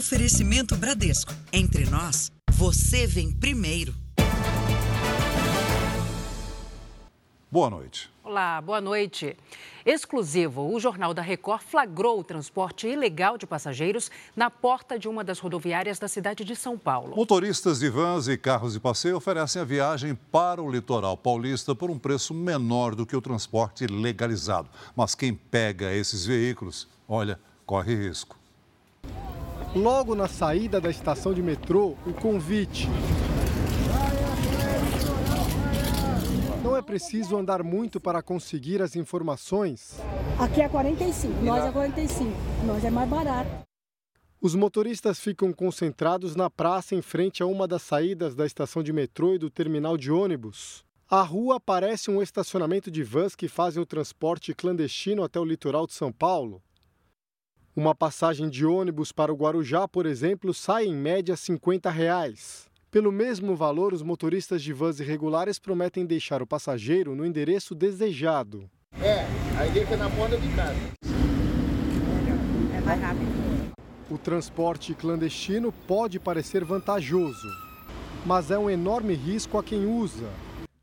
Oferecimento Bradesco. Entre nós, você vem primeiro. Boa noite. Olá, boa noite. Exclusivo, o Jornal da Record flagrou o transporte ilegal de passageiros na porta de uma das rodoviárias da cidade de São Paulo. Motoristas de vans e carros de passeio oferecem a viagem para o litoral paulista por um preço menor do que o transporte legalizado. Mas quem pega esses veículos, olha, corre risco. Logo na saída da estação de metrô, o convite. Não é preciso andar muito para conseguir as informações. Aqui é 45, nós é 45, nós é mais barato. Os motoristas ficam concentrados na praça em frente a uma das saídas da estação de metrô e do terminal de ônibus. A rua parece um estacionamento de vans que fazem o transporte clandestino até o litoral de São Paulo. Uma passagem de ônibus para o Guarujá, por exemplo, sai em média 50 reais. Pelo mesmo valor, os motoristas de vans irregulares prometem deixar o passageiro no endereço desejado. É, aí deixa na ponta de casa. É mais rápido. O transporte clandestino pode parecer vantajoso, mas é um enorme risco a quem usa.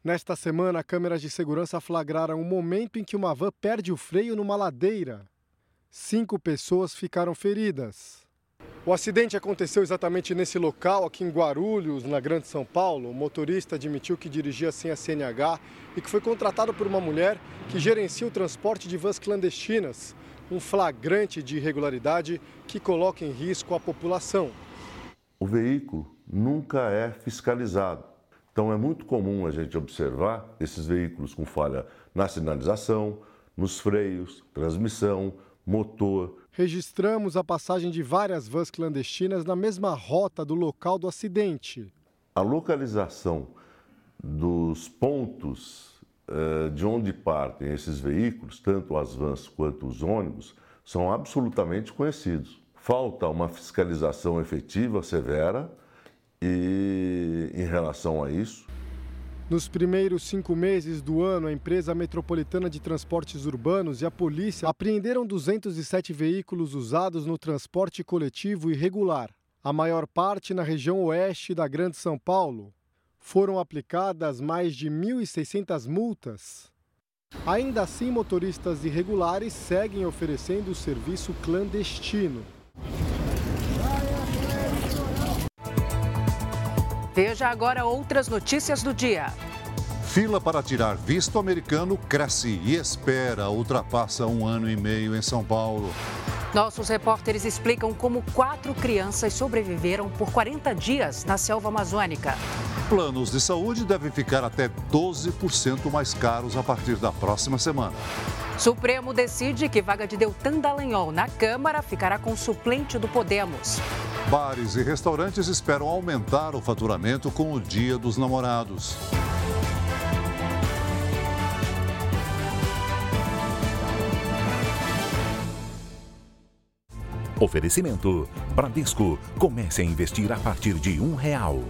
Nesta semana, câmeras de segurança flagraram um momento em que uma van perde o freio numa ladeira. Cinco pessoas ficaram feridas. O acidente aconteceu exatamente nesse local, aqui em Guarulhos, na Grande São Paulo. O motorista admitiu que dirigia sem a CNH e que foi contratado por uma mulher que gerencia o transporte de vans clandestinas. Um flagrante de irregularidade que coloca em risco a população. O veículo nunca é fiscalizado. Então é muito comum a gente observar esses veículos com falha na sinalização, nos freios, transmissão, motor, Registramos a passagem de várias vans clandestinas na mesma rota do local do acidente. A localização dos pontos eh, de onde partem esses veículos, tanto as vans quanto os ônibus, são absolutamente conhecidos. Falta uma fiscalização efetiva, severa, e em relação a isso, nos primeiros cinco meses do ano, a empresa metropolitana de transportes urbanos e a polícia apreenderam 207 veículos usados no transporte coletivo irregular, a maior parte na região oeste da Grande São Paulo. Foram aplicadas mais de 1.600 multas. Ainda assim, motoristas irregulares seguem oferecendo o serviço clandestino. Veja agora outras notícias do dia. Fila para tirar visto americano cresce e espera ultrapassa um ano e meio em São Paulo. Nossos repórteres explicam como quatro crianças sobreviveram por 40 dias na selva amazônica. Planos de saúde devem ficar até 12% mais caros a partir da próxima semana. Supremo decide que vaga de Deltan Dallagnol na Câmara ficará com suplente do Podemos. Bares e restaurantes esperam aumentar o faturamento com o Dia dos Namorados. Oferecimento: Bradesco. Comece a investir a partir de um real.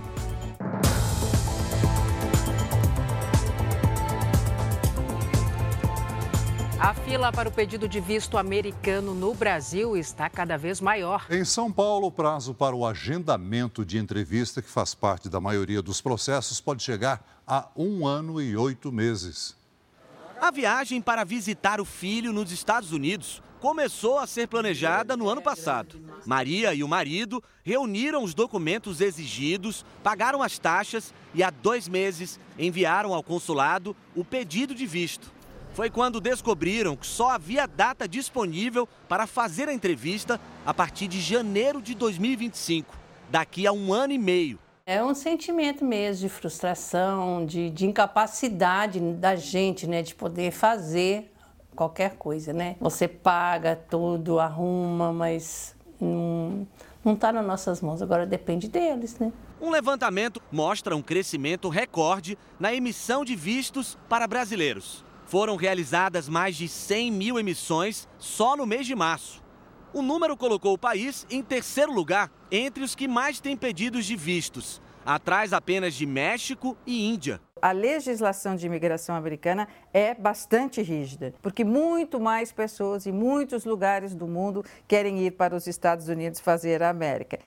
A fila para o pedido de visto americano no Brasil está cada vez maior. Em São Paulo, o prazo para o agendamento de entrevista, que faz parte da maioria dos processos, pode chegar a um ano e oito meses. A viagem para visitar o filho nos Estados Unidos começou a ser planejada no ano passado. Maria e o marido reuniram os documentos exigidos, pagaram as taxas e, há dois meses, enviaram ao consulado o pedido de visto. Foi quando descobriram que só havia data disponível para fazer a entrevista a partir de janeiro de 2025, daqui a um ano e meio. É um sentimento mesmo de frustração, de, de incapacidade da gente, né, de poder fazer qualquer coisa, né? Você paga tudo, arruma, mas não, está nas nossas mãos, agora depende deles, né? Um levantamento mostra um crescimento recorde na emissão de vistos para brasileiros. Foram realizadas mais de 100 mil emissões só no mês de março. O número colocou o país em terceiro lugar entre os que mais têm pedidos de vistos, atrás apenas de México e Índia. A legislação de imigração americana é bastante rígida, porque muito mais pessoas em muitos lugares do mundo querem ir para os Estados Unidos fazer a América.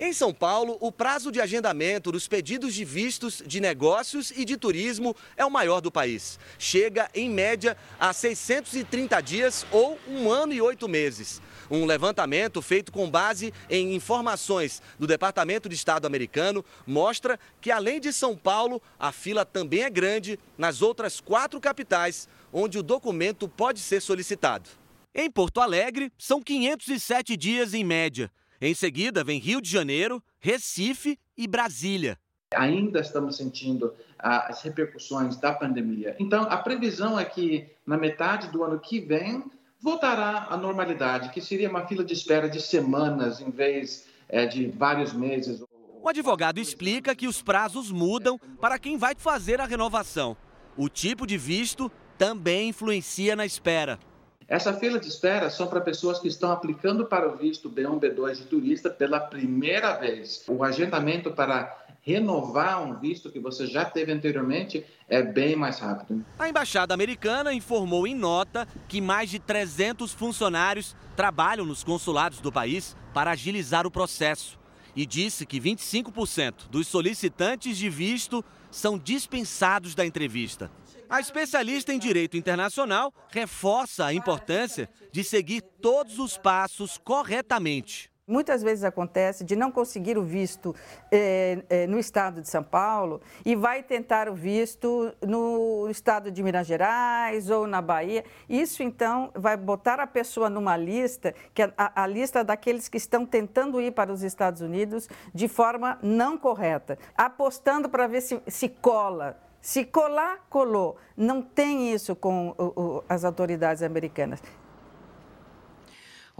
Em São Paulo, o prazo de agendamento dos pedidos de vistos de negócios e de turismo é o maior do país. Chega, em média, a 630 dias ou um ano e oito meses. Um levantamento feito com base em informações do Departamento de Estado americano mostra que, além de São Paulo, a fila também é grande nas outras quatro capitais onde o documento pode ser solicitado. Em Porto Alegre, são 507 dias em média. Em seguida, vem Rio de Janeiro, Recife e Brasília. Ainda estamos sentindo ah, as repercussões da pandemia. Então, a previsão é que na metade do ano que vem voltará à normalidade, que seria uma fila de espera de semanas em vez é, de vários meses. O advogado explica que os prazos mudam para quem vai fazer a renovação. O tipo de visto também influencia na espera. Essa fila de espera são para pessoas que estão aplicando para o visto B1, B2 de turista pela primeira vez. O agendamento para renovar um visto que você já teve anteriormente é bem mais rápido. A embaixada americana informou em nota que mais de 300 funcionários trabalham nos consulados do país para agilizar o processo e disse que 25% dos solicitantes de visto são dispensados da entrevista. A especialista em direito internacional reforça a importância de seguir todos os passos corretamente. Muitas vezes acontece de não conseguir o visto eh, eh, no estado de São Paulo e vai tentar o visto no estado de Minas Gerais ou na Bahia. Isso, então, vai botar a pessoa numa lista, que é a, a lista daqueles que estão tentando ir para os Estados Unidos de forma não correta, apostando para ver se, se cola se colar, colou. Não tem isso com o, o, as autoridades americanas.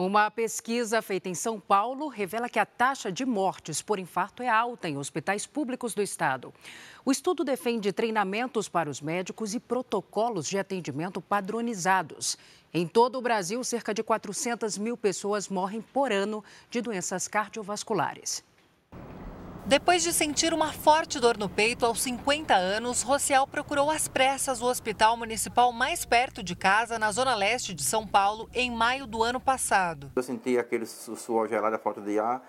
Uma pesquisa feita em São Paulo revela que a taxa de mortes por infarto é alta em hospitais públicos do estado. O estudo defende treinamentos para os médicos e protocolos de atendimento padronizados. Em todo o Brasil, cerca de 400 mil pessoas morrem por ano de doenças cardiovasculares. Depois de sentir uma forte dor no peito aos 50 anos, Rociel procurou às pressas o hospital municipal mais perto de casa, na zona leste de São Paulo, em maio do ano passado. Eu senti aquele suor gelado, a falta de ar.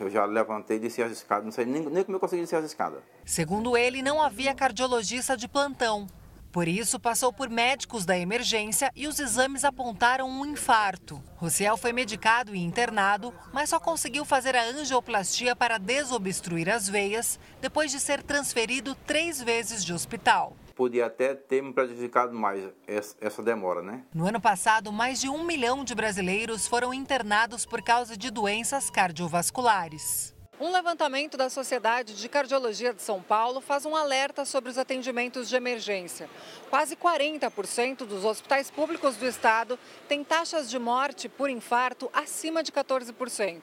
Eu já levantei e desci as escadas, não sei nem, nem como eu consegui descer as escadas. Segundo ele, não havia cardiologista de plantão. Por isso, passou por médicos da emergência e os exames apontaram um infarto. Rociel foi medicado e internado, mas só conseguiu fazer a angioplastia para desobstruir as veias depois de ser transferido três vezes de hospital podia até ter me prejudicado mais essa demora, né? No ano passado, mais de um milhão de brasileiros foram internados por causa de doenças cardiovasculares. Um levantamento da Sociedade de Cardiologia de São Paulo faz um alerta sobre os atendimentos de emergência. Quase 40% dos hospitais públicos do estado têm taxas de morte por infarto acima de 14%.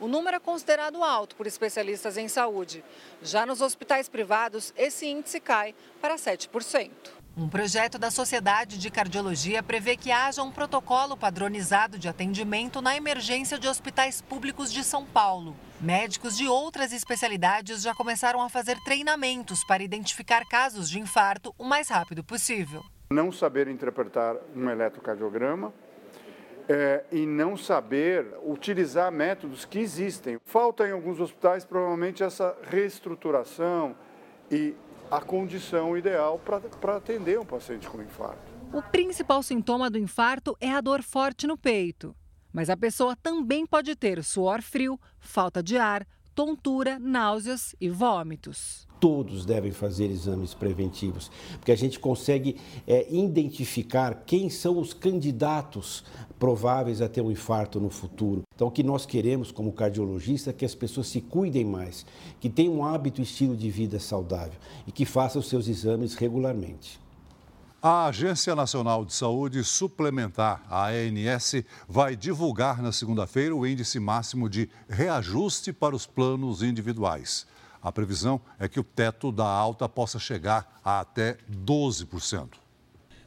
O número é considerado alto por especialistas em saúde. Já nos hospitais privados, esse índice cai para 7%. Um projeto da Sociedade de Cardiologia prevê que haja um protocolo padronizado de atendimento na emergência de hospitais públicos de São Paulo. Médicos de outras especialidades já começaram a fazer treinamentos para identificar casos de infarto o mais rápido possível. Não saber interpretar um eletrocardiograma é, e não saber utilizar métodos que existem. Falta em alguns hospitais provavelmente essa reestruturação e a condição ideal para atender um paciente com infarto. O principal sintoma do infarto é a dor forte no peito. Mas a pessoa também pode ter suor frio, falta de ar, tontura, náuseas e vômitos todos devem fazer exames preventivos, porque a gente consegue é, identificar quem são os candidatos prováveis a ter um infarto no futuro. Então, o que nós queremos como cardiologista é que as pessoas se cuidem mais, que tenham um hábito e estilo de vida saudável e que façam seus exames regularmente. A Agência Nacional de Saúde Suplementar, a ANS, vai divulgar na segunda-feira o índice máximo de reajuste para os planos individuais. A previsão é que o teto da alta possa chegar a até 12%.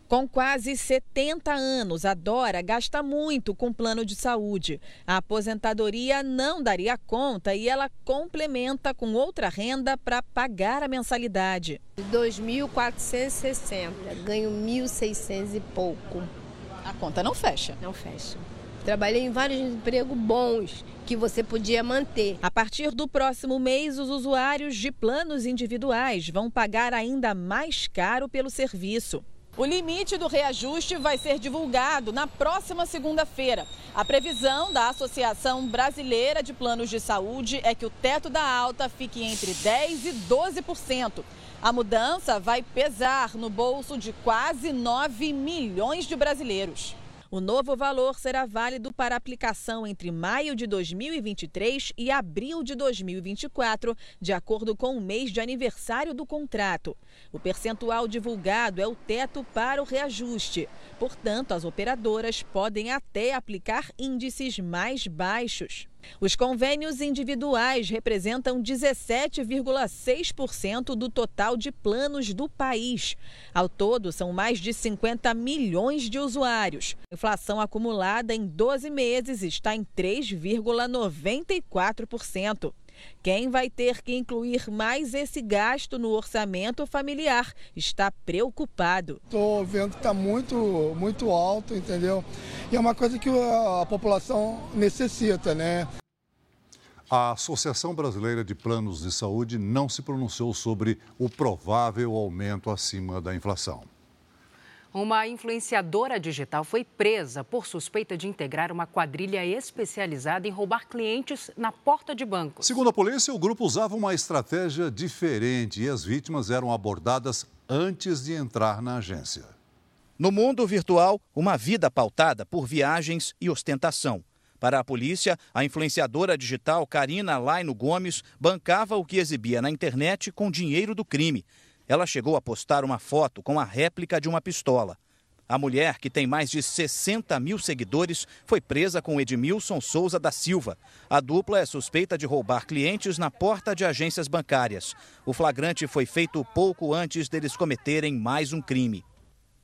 Com quase 70 anos, a Dora gasta muito com plano de saúde. A aposentadoria não daria conta e ela complementa com outra renda para pagar a mensalidade. 2.460, ganho 1.600 e pouco. A conta não fecha. Não fecha. Trabalhei em vários empregos bons que você podia manter. A partir do próximo mês, os usuários de planos individuais vão pagar ainda mais caro pelo serviço. O limite do reajuste vai ser divulgado na próxima segunda-feira. A previsão da Associação Brasileira de Planos de Saúde é que o teto da alta fique entre 10% e 12%. A mudança vai pesar no bolso de quase 9 milhões de brasileiros. O novo valor será válido para aplicação entre maio de 2023 e abril de 2024, de acordo com o mês de aniversário do contrato. O percentual divulgado é o teto para o reajuste. Portanto, as operadoras podem até aplicar índices mais baixos. Os convênios individuais representam 17,6% do total de planos do país. Ao todo, são mais de 50 milhões de usuários. A inflação acumulada em 12 meses está em 3,94%. Quem vai ter que incluir mais esse gasto no orçamento familiar está preocupado. Estou vendo que está muito, muito alto, entendeu? E é uma coisa que a população necessita, né? A Associação Brasileira de Planos de Saúde não se pronunciou sobre o provável aumento acima da inflação. Uma influenciadora digital foi presa por suspeita de integrar uma quadrilha especializada em roubar clientes na porta de bancos. Segundo a polícia, o grupo usava uma estratégia diferente e as vítimas eram abordadas antes de entrar na agência. No mundo virtual, uma vida pautada por viagens e ostentação. Para a polícia, a influenciadora digital Karina Laino Gomes bancava o que exibia na internet com dinheiro do crime ela chegou a postar uma foto com a réplica de uma pistola. A mulher, que tem mais de 60 mil seguidores, foi presa com Edmilson Souza da Silva. A dupla é suspeita de roubar clientes na porta de agências bancárias. O flagrante foi feito pouco antes deles cometerem mais um crime.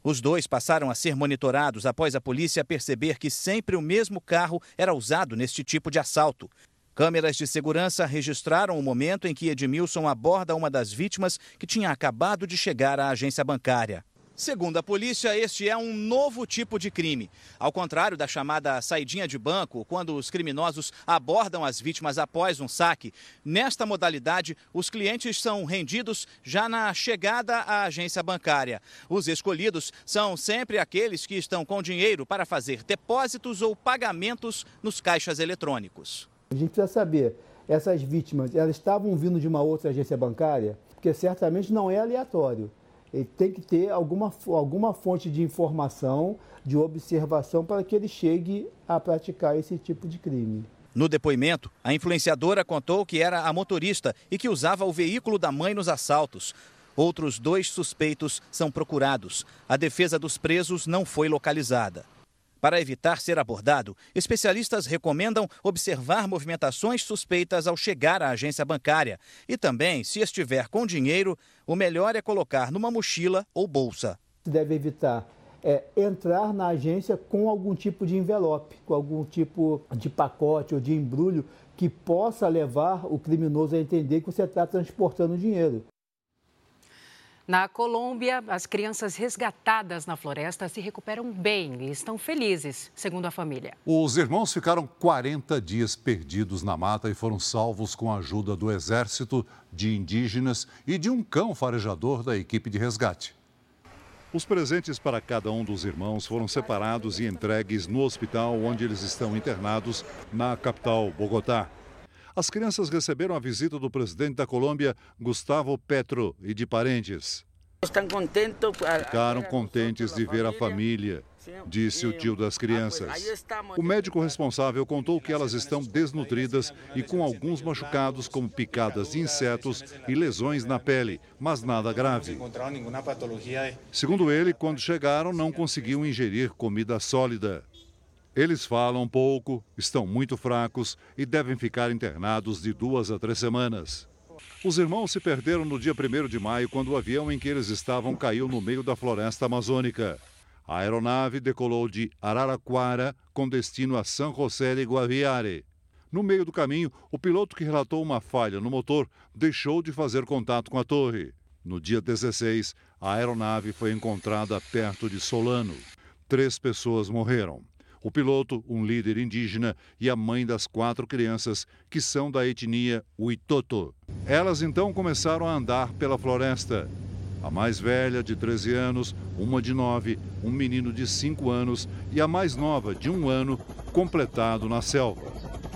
Os dois passaram a ser monitorados após a polícia perceber que sempre o mesmo carro era usado neste tipo de assalto. Câmeras de segurança registraram o momento em que Edmilson aborda uma das vítimas que tinha acabado de chegar à agência bancária. Segundo a polícia, este é um novo tipo de crime. Ao contrário da chamada saidinha de banco, quando os criminosos abordam as vítimas após um saque, nesta modalidade, os clientes são rendidos já na chegada à agência bancária. Os escolhidos são sempre aqueles que estão com dinheiro para fazer depósitos ou pagamentos nos caixas eletrônicos. A gente precisa saber, essas vítimas, elas estavam vindo de uma outra agência bancária? Porque certamente não é aleatório. Ele tem que ter alguma, alguma fonte de informação, de observação, para que ele chegue a praticar esse tipo de crime. No depoimento, a influenciadora contou que era a motorista e que usava o veículo da mãe nos assaltos. Outros dois suspeitos são procurados. A defesa dos presos não foi localizada. Para evitar ser abordado, especialistas recomendam observar movimentações suspeitas ao chegar à agência bancária e também, se estiver com dinheiro, o melhor é colocar numa mochila ou bolsa. Deve evitar é, entrar na agência com algum tipo de envelope, com algum tipo de pacote ou de embrulho que possa levar o criminoso a entender que você está transportando dinheiro. Na Colômbia, as crianças resgatadas na floresta se recuperam bem e estão felizes, segundo a família. Os irmãos ficaram 40 dias perdidos na mata e foram salvos com a ajuda do exército, de indígenas e de um cão farejador da equipe de resgate. Os presentes para cada um dos irmãos foram separados e entregues no hospital onde eles estão internados, na capital, Bogotá. As crianças receberam a visita do presidente da Colômbia, Gustavo Petro, e de parentes. Ficaram contentes de ver a família, disse o tio das crianças. O médico responsável contou que elas estão desnutridas e com alguns machucados, como picadas de insetos e lesões na pele, mas nada grave. Segundo ele, quando chegaram, não conseguiam ingerir comida sólida. Eles falam pouco, estão muito fracos e devem ficar internados de duas a três semanas. Os irmãos se perderam no dia 1 de maio, quando o avião em que eles estavam caiu no meio da floresta amazônica. A aeronave decolou de Araraquara com destino a San José de Guaviare. No meio do caminho, o piloto que relatou uma falha no motor deixou de fazer contato com a torre. No dia 16, a aeronave foi encontrada perto de Solano. Três pessoas morreram. O piloto, um líder indígena e a mãe das quatro crianças, que são da etnia Huitoto. Elas então começaram a andar pela floresta. A mais velha, de 13 anos, uma de 9, um menino de 5 anos e a mais nova, de um ano, completado na selva.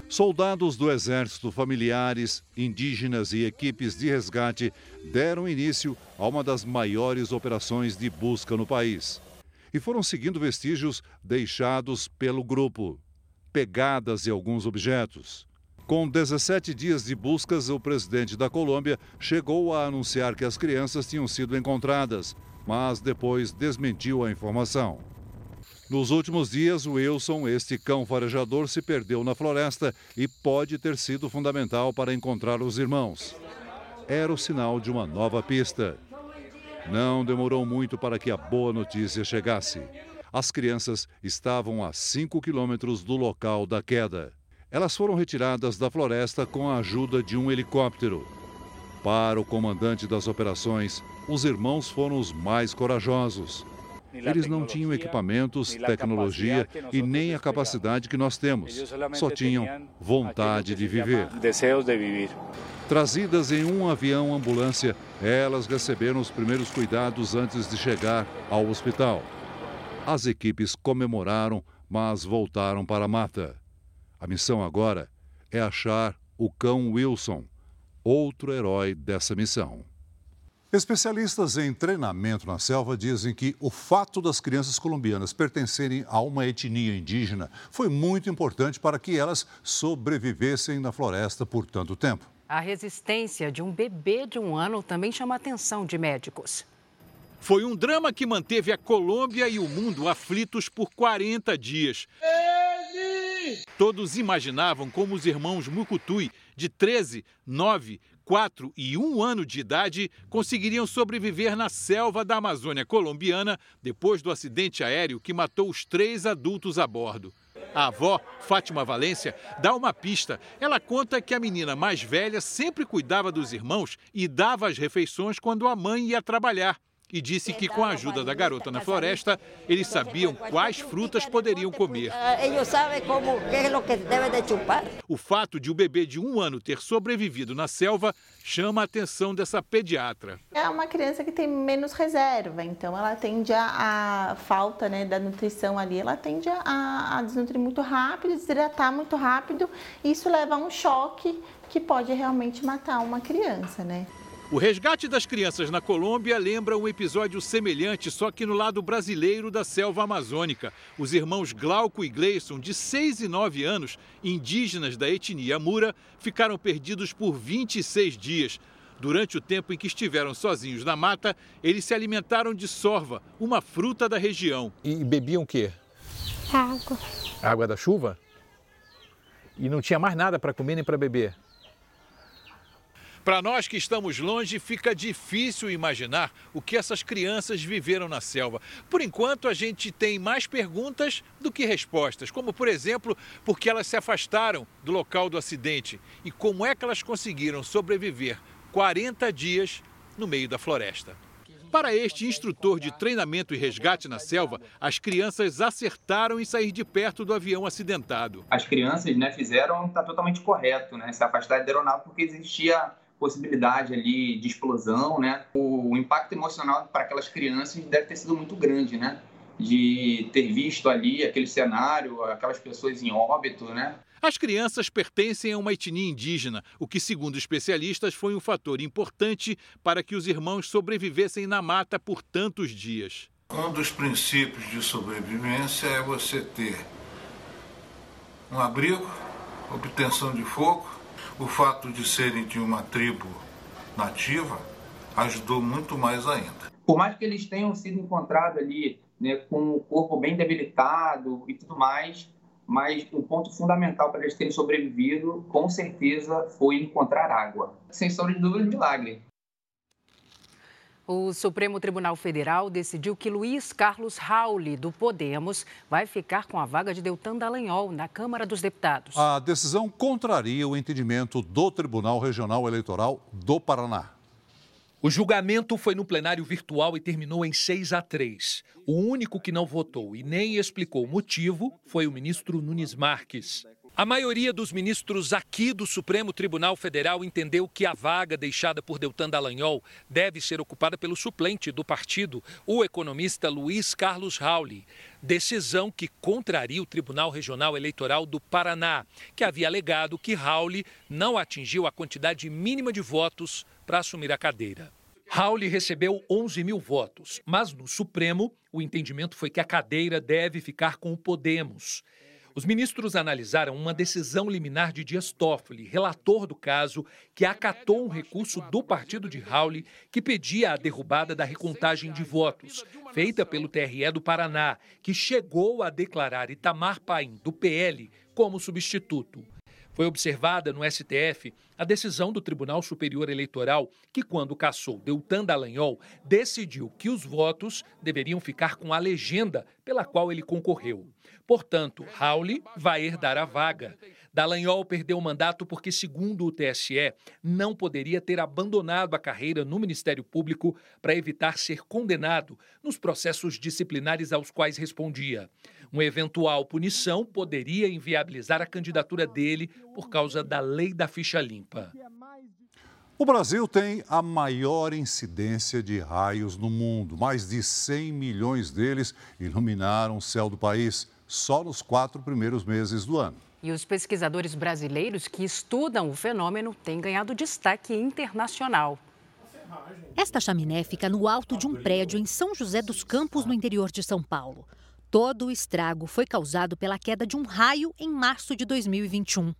Soldados do Exército, familiares, indígenas e equipes de resgate deram início a uma das maiores operações de busca no país. E foram seguindo vestígios deixados pelo grupo, pegadas e alguns objetos. Com 17 dias de buscas, o presidente da Colômbia chegou a anunciar que as crianças tinham sido encontradas, mas depois desmentiu a informação. Nos últimos dias, Wilson, este cão farejador, se perdeu na floresta e pode ter sido fundamental para encontrar os irmãos. Era o sinal de uma nova pista. Não demorou muito para que a boa notícia chegasse. As crianças estavam a 5 quilômetros do local da queda. Elas foram retiradas da floresta com a ajuda de um helicóptero. Para o comandante das operações, os irmãos foram os mais corajosos. Eles não tinham equipamentos, tecnologia e nem a capacidade que nós temos. Só tinham vontade de viver. Trazidas em um avião ambulância, elas receberam os primeiros cuidados antes de chegar ao hospital. As equipes comemoraram, mas voltaram para a mata. A missão agora é achar o cão Wilson, outro herói dessa missão. Especialistas em treinamento na selva dizem que o fato das crianças colombianas pertencerem a uma etnia indígena foi muito importante para que elas sobrevivessem na floresta por tanto tempo. A resistência de um bebê de um ano também chama a atenção de médicos. Foi um drama que manteve a Colômbia e o mundo aflitos por 40 dias. Todos imaginavam como os irmãos Mucutui, de 13, 9, 4 e 1 ano de idade conseguiriam sobreviver na selva da Amazônia colombiana depois do acidente aéreo que matou os três adultos a bordo. A avó, Fátima Valência, dá uma pista. Ela conta que a menina mais velha sempre cuidava dos irmãos e dava as refeições quando a mãe ia trabalhar e disse que com a ajuda da garota na floresta, eles sabiam quais frutas poderiam comer. Eles sabem como que é o que deve de chupar. O fato de o bebê de um ano ter sobrevivido na selva chama a atenção dessa pediatra. É uma criança que tem menos reserva, então ela tende a, a falta né, da nutrição ali, ela tende a, a desnutrir muito rápido, desidratar muito rápido, e isso leva a um choque que pode realmente matar uma criança, né? O resgate das crianças na Colômbia lembra um episódio semelhante, só que no lado brasileiro da selva amazônica. Os irmãos Glauco e Gleison, de 6 e 9 anos, indígenas da etnia Mura, ficaram perdidos por 26 dias. Durante o tempo em que estiveram sozinhos na mata, eles se alimentaram de sorva, uma fruta da região. E bebiam o quê? Água. Água da chuva? E não tinha mais nada para comer nem para beber? Para nós que estamos longe, fica difícil imaginar o que essas crianças viveram na selva. Por enquanto, a gente tem mais perguntas do que respostas, como, por exemplo, por que elas se afastaram do local do acidente e como é que elas conseguiram sobreviver 40 dias no meio da floresta. Para este instrutor de treinamento e resgate na selva, as crianças acertaram em sair de perto do avião acidentado. As crianças né, fizeram, está totalmente correto, né, se afastar da aeronave porque existia possibilidade ali de explosão, né? O, impacto emocional para aquelas crianças deve ter sido muito grande, né? De ter visto ali aquele cenário, aquelas pessoas em óbito, né? As crianças pertencem a uma etnia indígena, o que, segundo especialistas, foi um fator importante para que os irmãos sobrevivessem na mata por tantos dias. Um dos princípios de sobrevivência é você ter um abrigo, obtenção de fogo, o fato de serem de uma tribo nativa ajudou muito mais ainda. Por mais que eles tenham sido encontrados ali né, com o corpo bem debilitado e tudo mais, mas um ponto fundamental para eles terem sobrevivido, com certeza, foi encontrar água. Sem sombra de dúvida, milagre. O Supremo Tribunal Federal decidiu que Luiz Carlos Rauli, do Podemos, vai ficar com a vaga de Deltan Dallagnol na Câmara dos Deputados. A decisão contraria o entendimento do Tribunal Regional Eleitoral do Paraná. O julgamento foi no plenário virtual e terminou em 6 a 3. O único que não votou e nem explicou o motivo foi o ministro Nunes Marques. A maioria dos ministros aqui do Supremo Tribunal Federal entendeu que a vaga deixada por Deltan Dallagnol deve ser ocupada pelo suplente do partido, o economista Luiz Carlos Rauli. Decisão que contraria o Tribunal Regional Eleitoral do Paraná, que havia alegado que Rauli não atingiu a quantidade mínima de votos para assumir a cadeira. Rauli recebeu 11 mil votos, mas no Supremo o entendimento foi que a cadeira deve ficar com o Podemos. Os ministros analisaram uma decisão liminar de Dias Toffoli, relator do caso, que acatou um recurso do partido de Rauli que pedia a derrubada da recontagem de votos, feita pelo TRE do Paraná, que chegou a declarar Itamar Paim, do PL, como substituto. Foi observada no STF a decisão do Tribunal Superior Eleitoral, que, quando cassou Deltan Dallagnol, decidiu que os votos deveriam ficar com a legenda pela qual ele concorreu. Portanto, Rauli vai herdar a vaga. Dallagnol perdeu o mandato porque, segundo o TSE, não poderia ter abandonado a carreira no Ministério Público para evitar ser condenado nos processos disciplinares aos quais respondia. Uma eventual punição poderia inviabilizar a candidatura dele por causa da lei da ficha limpa. O Brasil tem a maior incidência de raios no mundo. Mais de 100 milhões deles iluminaram o céu do país só nos quatro primeiros meses do ano. E os pesquisadores brasileiros que estudam o fenômeno têm ganhado destaque internacional. Esta chaminé fica no alto de um prédio em São José dos Campos, no interior de São Paulo. Todo o estrago foi causado pela queda de um raio em março de 2021.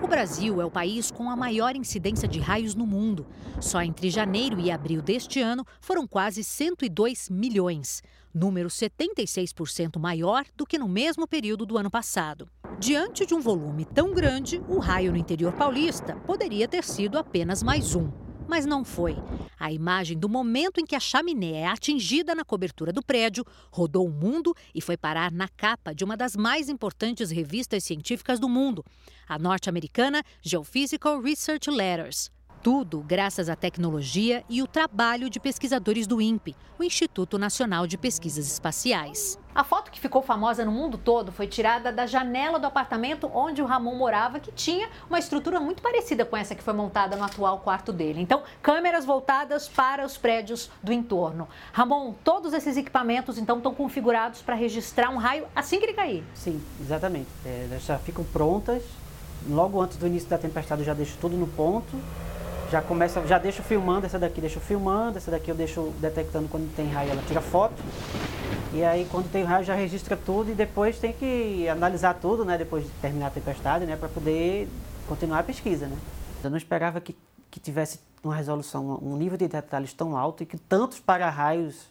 O Brasil é o país com a maior incidência de raios no mundo. Só entre janeiro e abril deste ano foram quase 102 milhões, número 76% maior do que no mesmo período do ano passado. Diante de um volume tão grande, o raio no interior paulista poderia ter sido apenas mais um mas não foi. A imagem do momento em que a chaminé é atingida na cobertura do prédio rodou o mundo e foi parar na capa de uma das mais importantes revistas científicas do mundo, a norte-americana Geophysical Research Letters. Tudo graças à tecnologia e o trabalho de pesquisadores do INPE, o Instituto Nacional de Pesquisas Espaciais. A foto que ficou famosa no mundo todo foi tirada da janela do apartamento onde o Ramon morava, que tinha uma estrutura muito parecida com essa que foi montada no atual quarto dele. Então, câmeras voltadas para os prédios do entorno. Ramon, todos esses equipamentos então estão configurados para registrar um raio assim que ele cair. Sim, exatamente. É, já ficam prontas. Logo antes do início da tempestade eu já deixo tudo no ponto já começa, já deixo filmando, essa daqui deixo filmando, essa daqui eu deixo detectando quando tem raio, ela tira foto. E aí quando tem raio já registra tudo e depois tem que analisar tudo, né, depois de terminar a tempestade, né, para poder continuar a pesquisa, né. Eu não esperava que, que tivesse uma resolução, um nível de detalhes tão alto e que tantos para-raios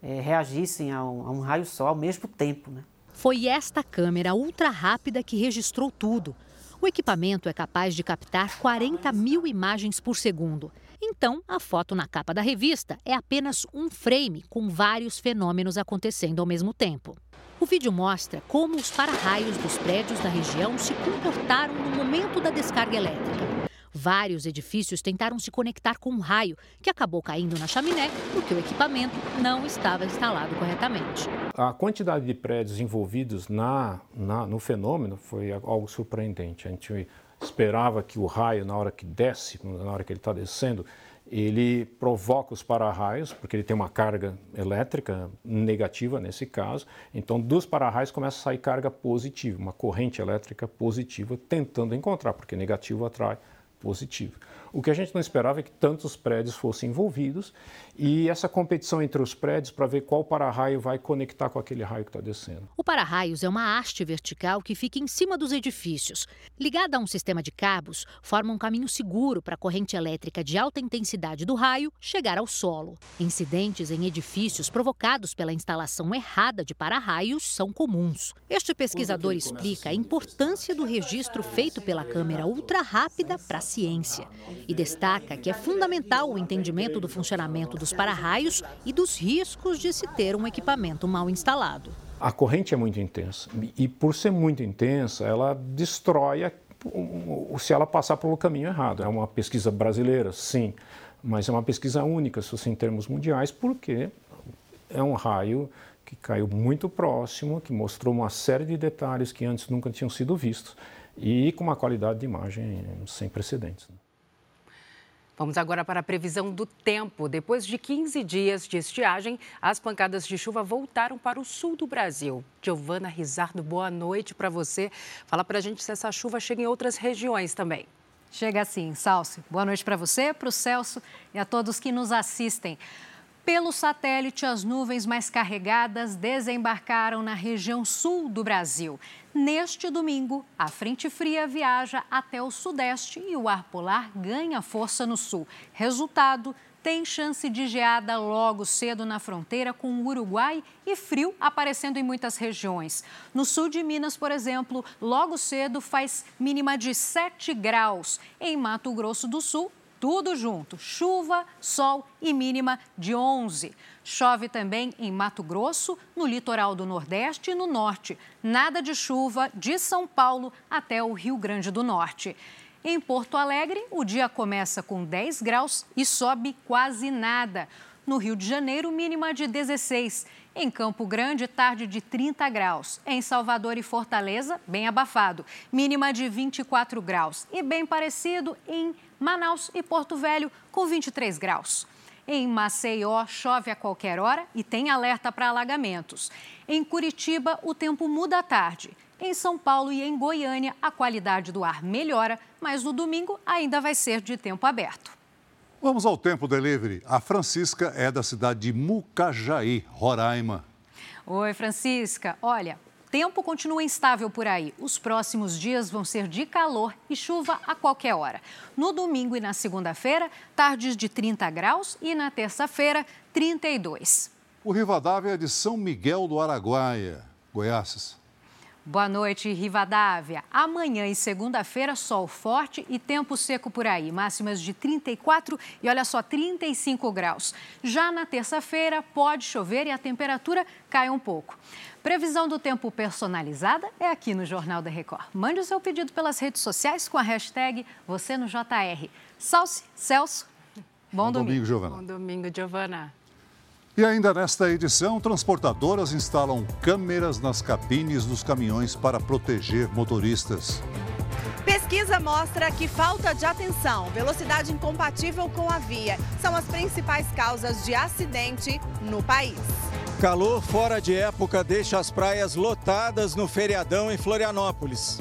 é, reagissem a um, a um raio só ao mesmo tempo, né. Foi esta câmera ultra rápida que registrou tudo. O equipamento é capaz de captar 40 mil imagens por segundo. Então, a foto na capa da revista é apenas um frame com vários fenômenos acontecendo ao mesmo tempo. O vídeo mostra como os para-raios dos prédios da região se comportaram no momento da descarga elétrica. Vários edifícios tentaram se conectar com um raio que acabou caindo na chaminé porque o equipamento não estava instalado corretamente. A quantidade de prédios envolvidos na, na, no fenômeno foi algo surpreendente. A gente esperava que o raio, na hora que desce, na hora que ele está descendo, ele provoca os para-raios, porque ele tem uma carga elétrica negativa nesse caso. Então, dos para-raios começa a sair carga positiva, uma corrente elétrica positiva, tentando encontrar, porque negativo atrai positivo. O que a gente não esperava é que tantos prédios fossem envolvidos e essa competição entre os prédios para ver qual para-raio vai conectar com aquele raio que está descendo. O para-raios é uma haste vertical que fica em cima dos edifícios. Ligada a um sistema de cabos, forma um caminho seguro para a corrente elétrica de alta intensidade do raio chegar ao solo. Incidentes em edifícios provocados pela instalação errada de para-raios são comuns. Este pesquisador explica a importância do registro feito pela câmera ultra rápida para ciência. E destaca que é fundamental o entendimento do funcionamento dos para-raios e dos riscos de se ter um equipamento mal instalado. A corrente é muito intensa e, por ser muito intensa, ela destrói a, se ela passar pelo caminho errado. É uma pesquisa brasileira, sim, mas é uma pesquisa única, se fosse em termos mundiais, porque é um raio que caiu muito próximo, que mostrou uma série de detalhes que antes nunca tinham sido vistos e com uma qualidade de imagem sem precedentes. Vamos agora para a previsão do tempo. Depois de 15 dias de estiagem, as pancadas de chuva voltaram para o sul do Brasil. Giovana Rizardo, boa noite para você. Fala para a gente se essa chuva chega em outras regiões também. Chega sim, Salsi. Boa noite para você, para o Celso e a todos que nos assistem. Pelo satélite, as nuvens mais carregadas desembarcaram na região sul do Brasil. Neste domingo, a frente fria viaja até o sudeste e o ar polar ganha força no sul. Resultado: tem chance de geada logo cedo na fronteira com o Uruguai e frio aparecendo em muitas regiões. No sul de Minas, por exemplo, logo cedo faz mínima de 7 graus. Em Mato Grosso do Sul, tudo junto, chuva, sol e mínima de 11. Chove também em Mato Grosso, no litoral do Nordeste e no Norte. Nada de chuva de São Paulo até o Rio Grande do Norte. Em Porto Alegre, o dia começa com 10 graus e sobe quase nada. No Rio de Janeiro, mínima de 16. Em Campo Grande, tarde de 30 graus. Em Salvador e Fortaleza, bem abafado, mínima de 24 graus. E bem parecido em Manaus e Porto Velho, com 23 graus. Em Maceió, chove a qualquer hora e tem alerta para alagamentos. Em Curitiba, o tempo muda à tarde. Em São Paulo e em Goiânia, a qualidade do ar melhora, mas no domingo ainda vai ser de tempo aberto. Vamos ao tempo delivery. A Francisca é da cidade de Mucajaí, Roraima. Oi, Francisca. Olha, tempo continua instável por aí. Os próximos dias vão ser de calor e chuva a qualquer hora. No domingo e na segunda-feira, tardes de 30 graus e na terça-feira, 32. O Rivadavia é de São Miguel do Araguaia, Goiás. Boa noite, Rivadávia. Amanhã e segunda-feira, sol forte e tempo seco por aí. Máximas de 34 e olha só, 35 graus. Já na terça-feira, pode chover e a temperatura cai um pouco. Previsão do tempo personalizada é aqui no Jornal da Record. Mande o seu pedido pelas redes sociais com a hashtag você no JR. Salce, Celso, bom, bom domingo. domingo, Giovana. Bom domingo, Giovana. E ainda nesta edição, transportadoras instalam câmeras nas cabines dos caminhões para proteger motoristas. Pesquisa mostra que falta de atenção, velocidade incompatível com a via são as principais causas de acidente no país. Calor fora de época deixa as praias lotadas no feriadão em Florianópolis.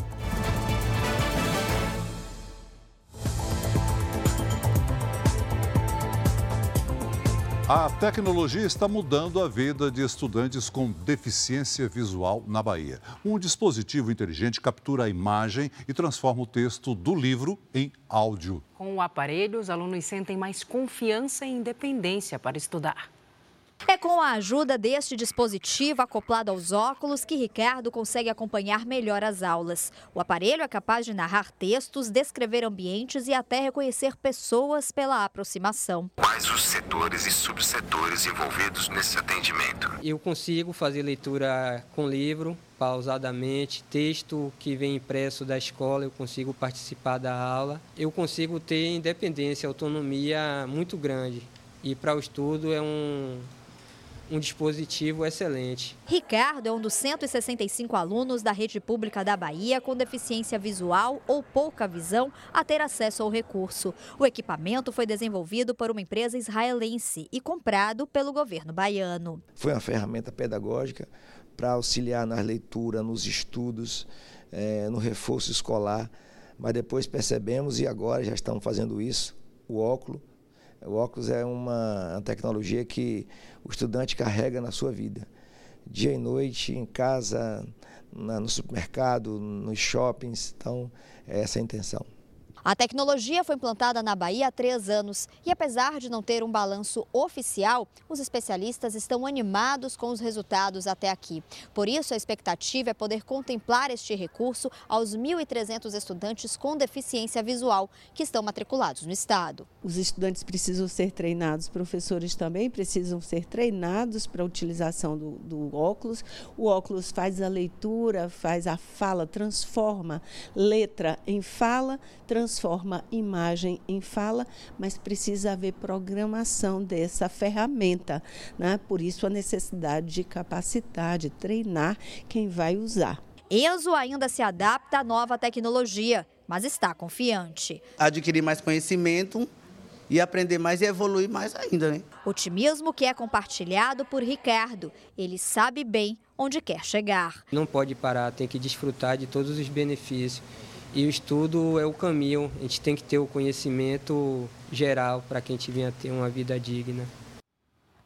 A tecnologia está mudando a vida de estudantes com deficiência visual na Bahia. Um dispositivo inteligente captura a imagem e transforma o texto do livro em áudio. Com o aparelho, os alunos sentem mais confiança e independência para estudar. É com a ajuda deste dispositivo acoplado aos óculos que Ricardo consegue acompanhar melhor as aulas. O aparelho é capaz de narrar textos, descrever ambientes e até reconhecer pessoas pela aproximação. Quais os setores e subsetores envolvidos nesse atendimento? Eu consigo fazer leitura com livro, pausadamente, texto que vem impresso da escola, eu consigo participar da aula. Eu consigo ter independência, autonomia muito grande. E para o estudo é um um dispositivo excelente. Ricardo é um dos 165 alunos da rede pública da Bahia com deficiência visual ou pouca visão a ter acesso ao recurso. O equipamento foi desenvolvido por uma empresa israelense e comprado pelo governo baiano. Foi uma ferramenta pedagógica para auxiliar na leitura, nos estudos, é, no reforço escolar. Mas depois percebemos, e agora já estamos fazendo isso, o óculos o óculos é uma, tecnologia que o estudante carrega na sua vida. Dia e noite, em casa, na, no supermercado, nos shoppings. Então, é essa a intenção. A tecnologia foi implantada na Bahia há três anos e, apesar de não ter um balanço oficial, os especialistas estão animados com os resultados até aqui. Por isso, a expectativa é poder contemplar este recurso aos 1.300 estudantes com deficiência visual que estão matriculados no estado. Os estudantes precisam ser treinados, professores também precisam ser treinados para a utilização do, do óculos. O óculos faz a leitura, faz a fala, transforma letra em fala, transforma imagem em fala, mas precisa haver programação dessa ferramenta. Né? Por isso, a necessidade de capacitar, de treinar quem vai usar. Enzo ainda se adapta à nova tecnologia, mas está confiante. Adquirir mais conhecimento e aprender mais e evoluir mais ainda, né? Otimismo que é compartilhado por Ricardo. Ele sabe bem onde quer chegar. Não pode parar, tem que desfrutar de todos os benefícios. E o estudo é o caminho, a gente tem que ter o conhecimento geral para que a gente venha ter uma vida digna.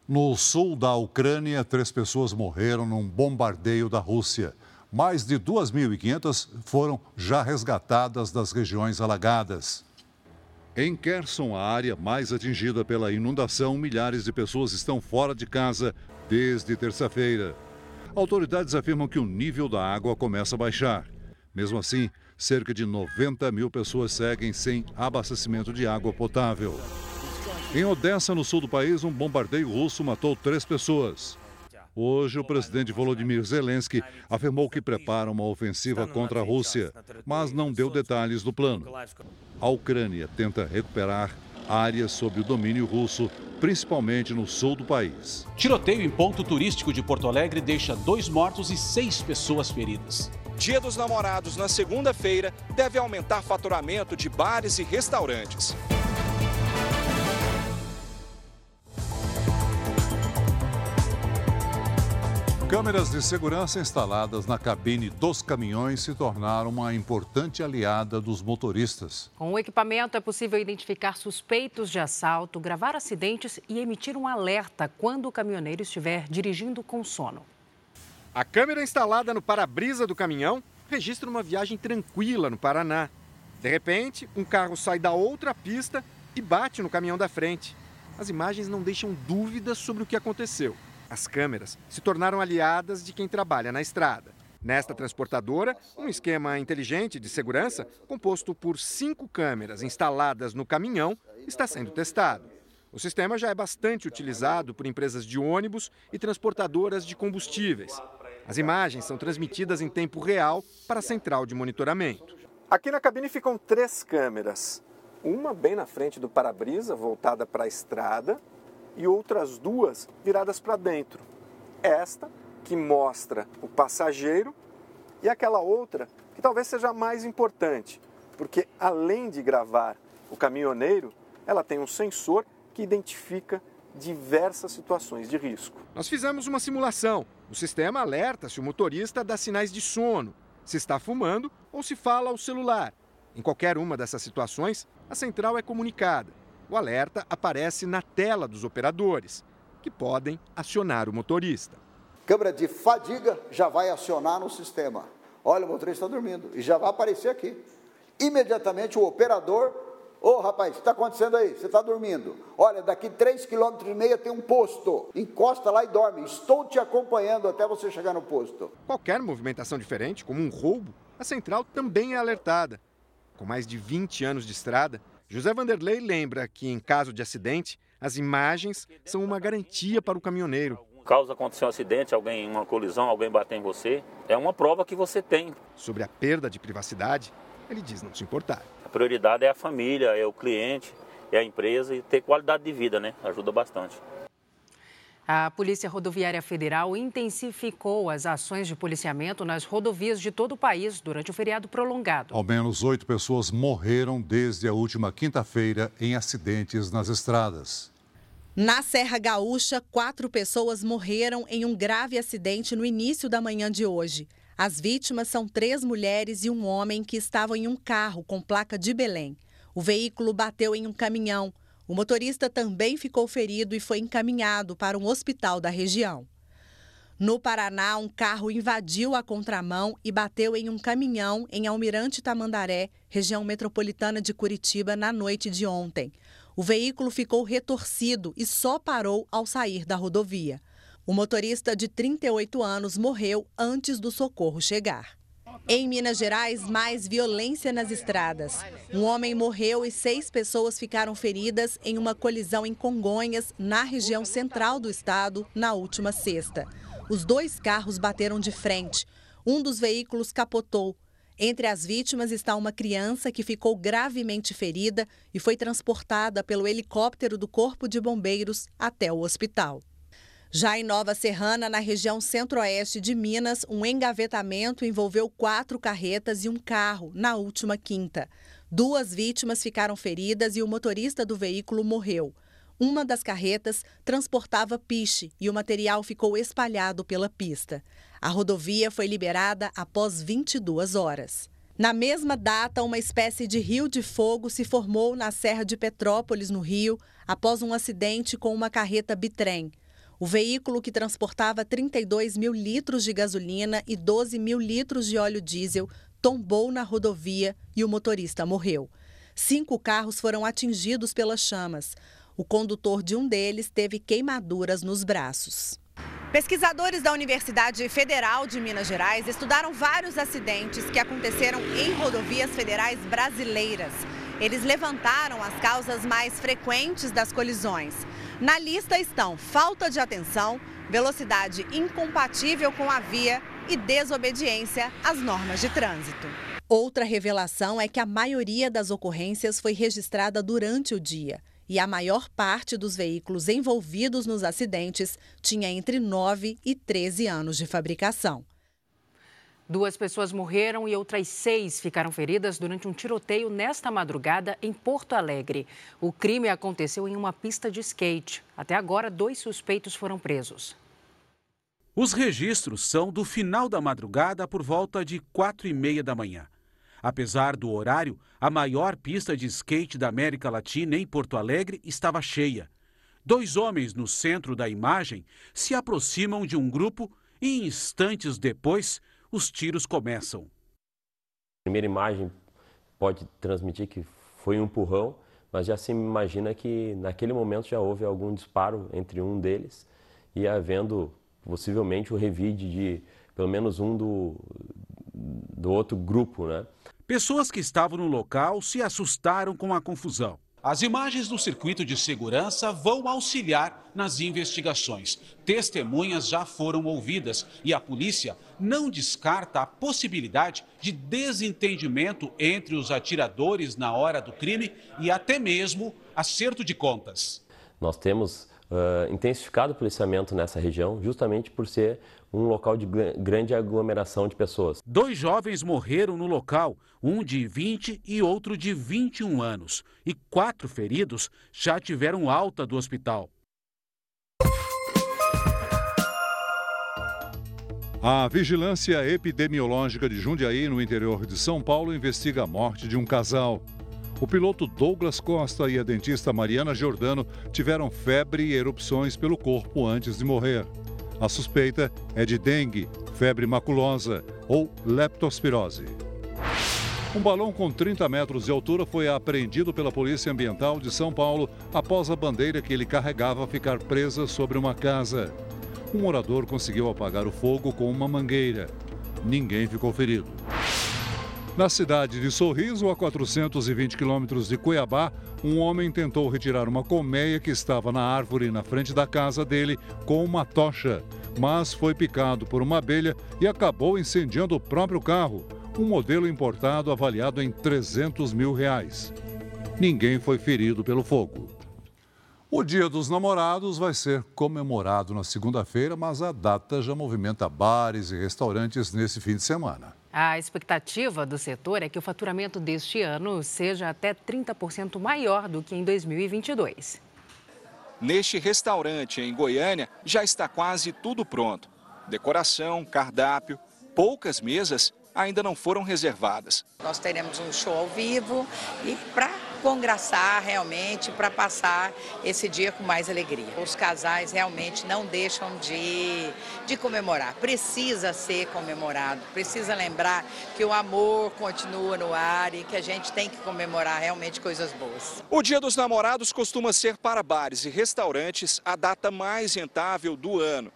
No sul da Ucrânia, três pessoas morreram num bombardeio da Rússia. Mais de 2.500 foram já resgatadas das regiões alagadas. Em Kherson, a área mais atingida pela inundação, milhares de pessoas estão fora de casa desde terça-feira. Autoridades afirmam que o nível da água começa a baixar. Mesmo assim, cerca de 90 mil pessoas seguem sem abastecimento de água potável. Em Odessa, no sul do país, um bombardeio russo matou três pessoas. Hoje, o presidente Volodymyr Zelensky afirmou que prepara uma ofensiva contra a Rússia, mas não deu detalhes do plano. A Ucrânia tenta recuperar áreas sob o domínio russo, principalmente no sul do país. Tiroteio em ponto turístico de Porto Alegre deixa dois mortos e seis pessoas feridas. Dia dos Namorados na segunda-feira deve aumentar faturamento de bares e restaurantes. Câmeras de segurança instaladas na cabine dos caminhões se tornaram uma importante aliada dos motoristas. Com o equipamento é possível identificar suspeitos de assalto, gravar acidentes e emitir um alerta quando o caminhoneiro estiver dirigindo com sono. A câmera instalada no para-brisa do caminhão registra uma viagem tranquila no Paraná. De repente, um carro sai da outra pista e bate no caminhão da frente. As imagens não deixam dúvidas sobre o que aconteceu. As câmeras se tornaram aliadas de quem trabalha na estrada. Nesta transportadora, um esquema inteligente de segurança, composto por cinco câmeras instaladas no caminhão, está sendo testado. O sistema já é bastante utilizado por empresas de ônibus e transportadoras de combustíveis. As imagens são transmitidas em tempo real para a central de monitoramento. Aqui na cabine ficam três câmeras. Uma bem na frente do para-brisa, voltada para a estrada, e outras duas viradas para dentro. Esta, que mostra o passageiro, e aquela outra, que talvez seja a mais importante, porque além de gravar o caminhoneiro, ela tem um sensor que identifica diversas situações de risco. Nós fizemos uma simulação. O sistema alerta se o motorista dá sinais de sono, se está fumando ou se fala ao celular. Em qualquer uma dessas situações, a central é comunicada o alerta aparece na tela dos operadores, que podem acionar o motorista. Câmera de fadiga já vai acionar no sistema. Olha, o motorista está dormindo e já vai aparecer aqui. Imediatamente o operador, ô oh, rapaz, o que está acontecendo aí? Você está dormindo. Olha, daqui 3,5 km tem um posto. Encosta lá e dorme. Estou te acompanhando até você chegar no posto. Qualquer movimentação diferente, como um roubo, a central também é alertada. Com mais de 20 anos de estrada, José Vanderlei lembra que, em caso de acidente, as imagens são uma garantia para o caminhoneiro. Caso aconteça um acidente, alguém, uma colisão, alguém bater em você, é uma prova que você tem. Sobre a perda de privacidade, ele diz não se importar. A prioridade é a família, é o cliente, é a empresa e ter qualidade de vida, né? Ajuda bastante. A Polícia Rodoviária Federal intensificou as ações de policiamento nas rodovias de todo o país durante o feriado prolongado. Ao menos oito pessoas morreram desde a última quinta-feira em acidentes nas estradas. Na Serra Gaúcha, quatro pessoas morreram em um grave acidente no início da manhã de hoje. As vítimas são três mulheres e um homem que estavam em um carro com placa de Belém. O veículo bateu em um caminhão. O motorista também ficou ferido e foi encaminhado para um hospital da região. No Paraná, um carro invadiu a contramão e bateu em um caminhão em Almirante Tamandaré, região metropolitana de Curitiba, na noite de ontem. O veículo ficou retorcido e só parou ao sair da rodovia. O motorista de 38 anos morreu antes do socorro chegar. Em Minas Gerais, mais violência nas estradas. Um homem morreu e seis pessoas ficaram feridas em uma colisão em Congonhas, na região central do estado, na última sexta. Os dois carros bateram de frente. Um dos veículos capotou. Entre as vítimas está uma criança que ficou gravemente ferida e foi transportada pelo helicóptero do Corpo de Bombeiros até o hospital. Já em Nova Serrana, na região centro-oeste de Minas, um engavetamento envolveu quatro carretas e um carro na última quinta. Duas vítimas ficaram feridas e o motorista do veículo morreu. Uma das carretas transportava piche e o material ficou espalhado pela pista. A rodovia foi liberada após 22 horas. Na mesma data, uma espécie de rio de fogo se formou na Serra de Petrópolis, no Rio, após um acidente com uma carreta bitrem. O veículo, que transportava 32 mil litros de gasolina e 12 mil litros de óleo diesel, tombou na rodovia e o motorista morreu. Cinco carros foram atingidos pelas chamas. O condutor de um deles teve queimaduras nos braços. Pesquisadores da Universidade Federal de Minas Gerais estudaram vários acidentes que aconteceram em rodovias federais brasileiras. Eles levantaram as causas mais frequentes das colisões. Na lista estão falta de atenção, velocidade incompatível com a via e desobediência às normas de trânsito. Outra revelação é que a maioria das ocorrências foi registrada durante o dia e a maior parte dos veículos envolvidos nos acidentes tinha entre 9 e 13 anos de fabricação. Duas pessoas morreram e outras seis ficaram feridas durante um tiroteio nesta madrugada em Porto Alegre. O crime aconteceu em uma pista de skate. Até agora, dois suspeitos foram presos. Os registros são do final da madrugada por volta de quatro e meia da manhã. Apesar do horário, a maior pista de skate da América Latina em Porto Alegre estava cheia. Dois homens no centro da imagem se aproximam de um grupo e, instantes depois, os tiros começam. A primeira imagem pode transmitir que foi um empurrão, mas já se imagina que naquele momento já houve algum disparo entre um deles e havendo possivelmente o revide de pelo menos um do, do outro grupo, né? Pessoas que estavam no local se assustaram com a confusão. As imagens do circuito de segurança vão auxiliar nas investigações. Testemunhas já foram ouvidas e a polícia não descarta a possibilidade de desentendimento entre os atiradores na hora do crime e até mesmo acerto de contas. Nós temos uh, intensificado o policiamento nessa região justamente por ser um local de grande aglomeração de pessoas. Dois jovens morreram no local, um de 20 e outro de 21 anos. E quatro feridos já tiveram alta do hospital. A Vigilância Epidemiológica de Jundiaí, no interior de São Paulo, investiga a morte de um casal. O piloto Douglas Costa e a dentista Mariana Giordano tiveram febre e erupções pelo corpo antes de morrer. A suspeita é de dengue, febre maculosa ou leptospirose. Um balão com 30 metros de altura foi apreendido pela Polícia Ambiental de São Paulo após a bandeira que ele carregava ficar presa sobre uma casa. Um morador conseguiu apagar o fogo com uma mangueira. Ninguém ficou ferido. Na cidade de Sorriso, a 420 quilômetros de Cuiabá, um homem tentou retirar uma colmeia que estava na árvore na frente da casa dele com uma tocha, mas foi picado por uma abelha e acabou incendiando o próprio carro, um modelo importado avaliado em 300 mil reais. Ninguém foi ferido pelo fogo. O Dia dos Namorados vai ser comemorado na segunda-feira, mas a data já movimenta bares e restaurantes nesse fim de semana. A expectativa do setor é que o faturamento deste ano seja até 30% maior do que em 2022. Neste restaurante em Goiânia já está quase tudo pronto: decoração, cardápio, poucas mesas ainda não foram reservadas. Nós teremos um show ao vivo e para congraçar realmente, para passar esse dia com mais alegria. Os casais realmente não deixam de, de comemorar. Precisa ser comemorado, precisa lembrar que o amor continua no ar e que a gente tem que comemorar realmente coisas boas. O Dia dos Namorados costuma ser para bares e restaurantes a data mais rentável do ano.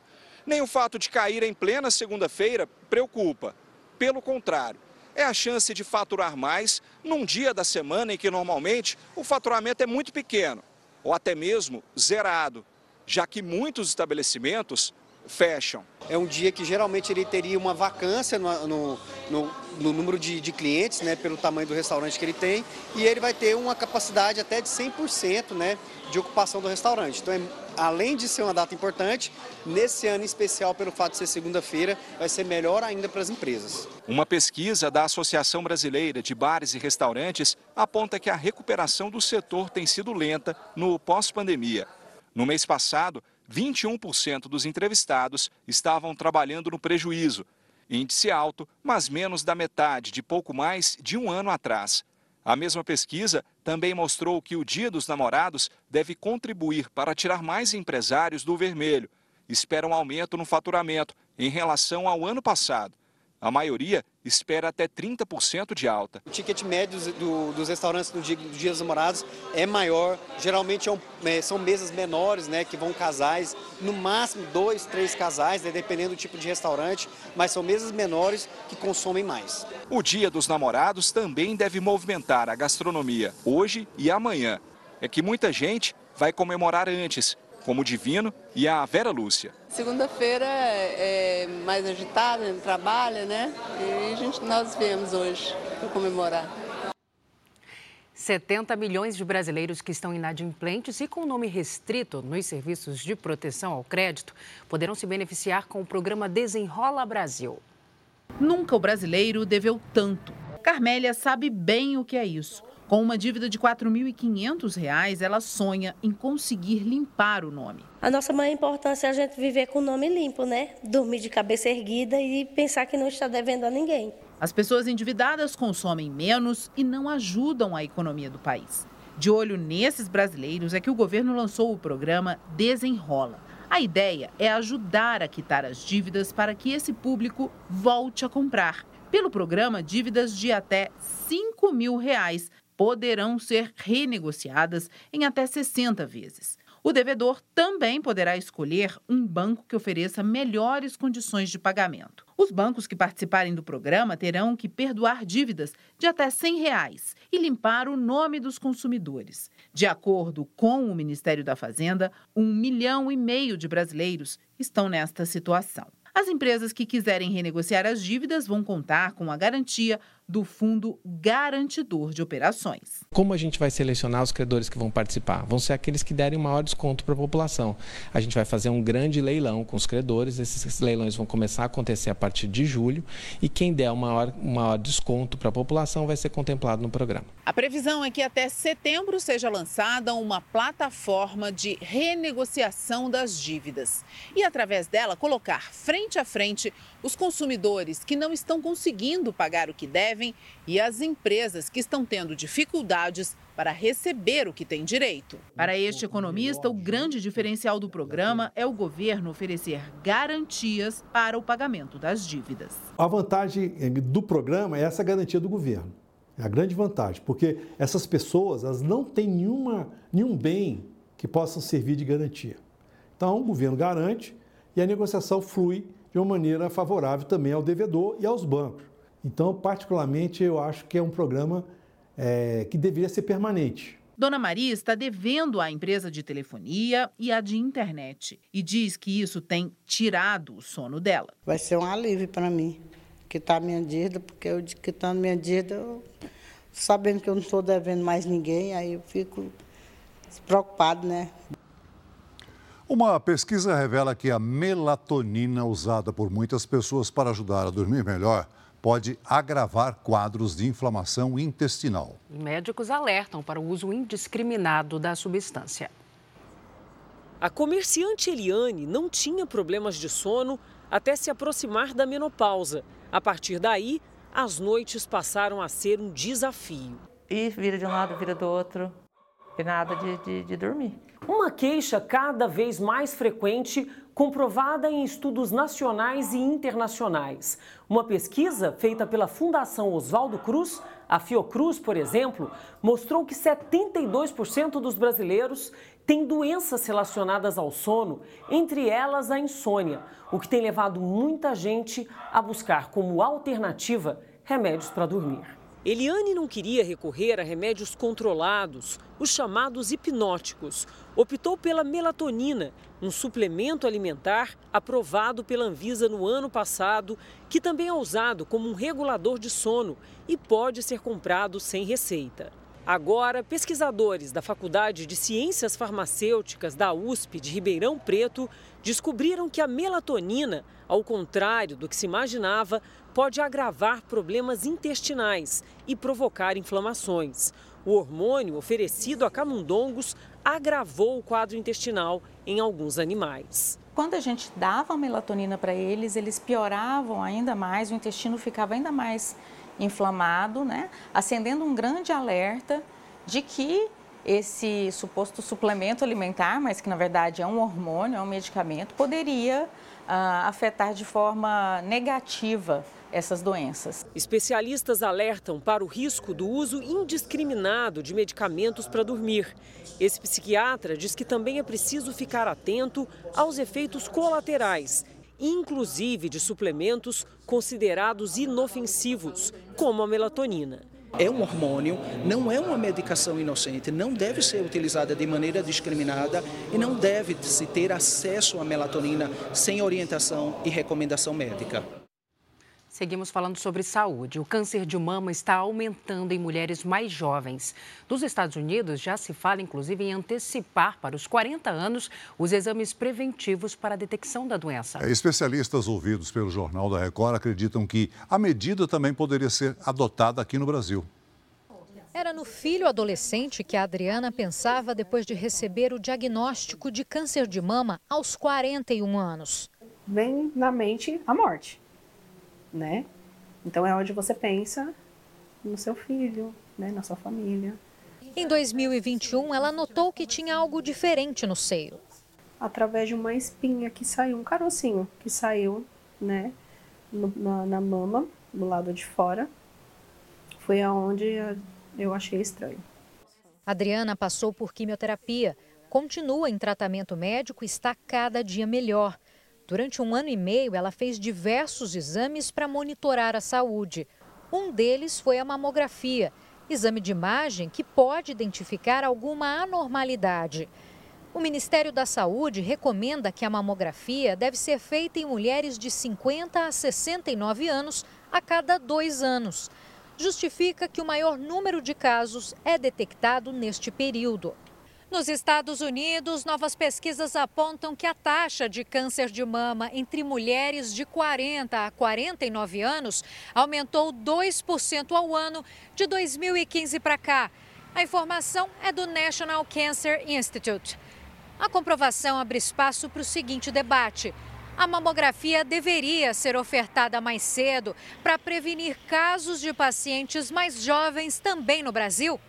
Nem o fato de cair em plena segunda-feira preocupa. Pelo contrário, é a chance de faturar mais num dia da semana em que normalmente o faturamento é muito pequeno ou até mesmo zerado, já que muitos estabelecimentos fecham. É um dia que geralmente ele teria uma vacância no, no, no, no número de, de, clientes, né, pelo tamanho do restaurante que ele tem, e ele vai ter uma capacidade até de 100% né, de ocupação do restaurante. Então, é, além de ser uma data importante, nesse ano especial, pelo fato de ser segunda-feira, vai ser melhor ainda para as empresas. Uma pesquisa da Associação Brasileira de Bares e Restaurantes aponta que a recuperação do setor tem sido lenta no pós-pandemia. No mês passado, 21% dos entrevistados estavam trabalhando no prejuízo. Índice alto, mas menos da metade de pouco mais de um ano atrás. A mesma pesquisa também mostrou que o Dia dos Namorados deve contribuir para tirar mais empresários do vermelho. Espera um aumento no faturamento em relação ao ano passado. A maioria espera até 30% de alta. O ticket médio do, dos restaurantes no dia, do dia, dos namorados é maior. Geralmente é é, são mesas menores, né, que vão casais, no máximo dois, três casais, né, dependendo do tipo de restaurante, mas são mesas menores que consomem mais. O Dia dos Namorados também deve movimentar a gastronomia hoje e amanhã. É que muita gente vai comemorar antes, como o Divino e a Vera Lúcia. Segunda-feira é mais agitada, trabalha, né? E a gente, nós viemos hoje para comemorar. 70 milhões de brasileiros que estão inadimplentes e com nome restrito nos serviços de proteção ao crédito poderão se beneficiar com o programa Desenrola Brasil. Nunca o brasileiro deveu tanto. Carmélia sabe bem o que é isso. Com uma dívida de R$ 4.500, ela sonha em conseguir limpar o nome. A nossa maior importância é a gente viver com o nome limpo, né? Dormir de cabeça erguida e pensar que não está devendo a ninguém. As pessoas endividadas consomem menos e não ajudam a economia do país. De olho nesses brasileiros é que o governo lançou o programa Desenrola. A ideia é ajudar a quitar as dívidas para que esse público volte a comprar. Pelo programa, dívidas de até 5 mil reais poderão ser renegociadas em até 60 vezes. O devedor também poderá escolher um banco que ofereça melhores condições de pagamento. Os bancos que participarem do programa terão que perdoar dívidas de até 100 reais e limpar o nome dos consumidores. De acordo com o Ministério da Fazenda, um milhão e meio de brasileiros estão nesta situação. As empresas que quiserem renegociar as dívidas vão contar com a garantia do Fundo Garantidor de Operações. Como a gente vai selecionar os credores que vão participar? Vão ser aqueles que derem maior desconto para a população. A gente vai fazer um grande leilão com os credores, esses leilões vão começar a acontecer a partir de julho e quem der um maior, um maior desconto para a população vai ser contemplado no programa. A previsão é que até setembro seja lançada uma plataforma de renegociação das dívidas e, através dela, colocar frente a frente os consumidores que não estão conseguindo pagar o que devem e as empresas que estão tendo dificuldades para receber o que tem direito. Para este economista, o grande diferencial do programa é o governo oferecer garantias para o pagamento das dívidas. A vantagem eh, do programa é essa garantia do governo. É a grande vantagem, porque essas pessoas elas não têm nenhuma, nenhum bem que possa servir de garantia. Então, o governo garante e a negociação flui de uma maneira favorável também ao devedor e aos bancos. Então, particularmente, eu acho que é um programa é, que deveria ser permanente. Dona Maria está devendo à empresa de telefonia e à de internet e diz que isso tem tirado o sono dela. Vai ser um alívio para mim, quitar minha dívida, porque eu quitando minha dívida, eu, sabendo que eu não estou devendo mais ninguém, aí eu fico preocupado, né? Uma pesquisa revela que a melatonina usada por muitas pessoas para ajudar a dormir melhor pode agravar quadros de inflamação intestinal. Médicos alertam para o uso indiscriminado da substância. A comerciante Eliane não tinha problemas de sono até se aproximar da menopausa. A partir daí, as noites passaram a ser um desafio. E vira de um lado, vira do outro, e nada de, de, de dormir. Uma queixa cada vez mais frequente, comprovada em estudos nacionais e internacionais. Uma pesquisa feita pela Fundação Oswaldo Cruz, a Fiocruz, por exemplo, mostrou que 72% dos brasileiros têm doenças relacionadas ao sono, entre elas a insônia, o que tem levado muita gente a buscar como alternativa remédios para dormir. Eliane não queria recorrer a remédios controlados, os chamados hipnóticos. Optou pela melatonina, um suplemento alimentar aprovado pela Anvisa no ano passado, que também é usado como um regulador de sono e pode ser comprado sem receita. Agora, pesquisadores da Faculdade de Ciências Farmacêuticas da USP de Ribeirão Preto descobriram que a melatonina, ao contrário do que se imaginava, pode agravar problemas intestinais e provocar inflamações. O hormônio oferecido a camundongos agravou o quadro intestinal em alguns animais. Quando a gente dava melatonina para eles, eles pioravam ainda mais, o intestino ficava ainda mais inflamado, né? acendendo um grande alerta de que esse suposto suplemento alimentar, mas que na verdade é um hormônio, é um medicamento, poderia afetar de forma negativa essas doenças. Especialistas alertam para o risco do uso indiscriminado de medicamentos para dormir. Esse psiquiatra diz que também é preciso ficar atento aos efeitos colaterais, inclusive de suplementos considerados inofensivos, como a melatonina. É um hormônio, não é uma medicação inocente, não deve ser utilizada de maneira discriminada e não deve se ter acesso à melatonina sem orientação e recomendação médica. Seguimos falando sobre saúde. O câncer de mama está aumentando em mulheres mais jovens. Nos Estados Unidos, já se fala, inclusive, em antecipar para os 40 anos os exames preventivos para a detecção da doença. É, especialistas ouvidos pelo Jornal da Record acreditam que a medida também poderia ser adotada aqui no Brasil. Era no filho adolescente que a Adriana pensava depois de receber o diagnóstico de câncer de mama aos 41 anos. Vem na mente a morte né? Então é onde você pensa no seu filho, né, na sua família. Em 2021, ela notou que tinha algo diferente no seio. Através de uma espinha que saiu, um carocinho que saiu, né, no, na, na mama, do lado de fora, foi aonde eu achei estranho. Adriana passou por quimioterapia, continua em tratamento médico e está cada dia melhor. Durante um ano e meio, ela fez diversos exames para monitorar a saúde. Um deles foi a mamografia, exame de imagem que pode identificar alguma anormalidade. O Ministério da Saúde recomenda que a mamografia deve ser feita em mulheres de 50 a 69 anos a cada dois anos. Justifica que o maior número de casos é detectado neste período. Nos Estados Unidos, novas pesquisas apontam que a taxa de câncer de mama entre mulheres de 40 a 49 anos aumentou 2% ao ano de 2015 para cá. A informação é do National Cancer Institute. A comprovação abre espaço para o seguinte debate. A mamografia deveria ser ofertada mais cedo para prevenir casos de pacientes mais jovens também no Brasil?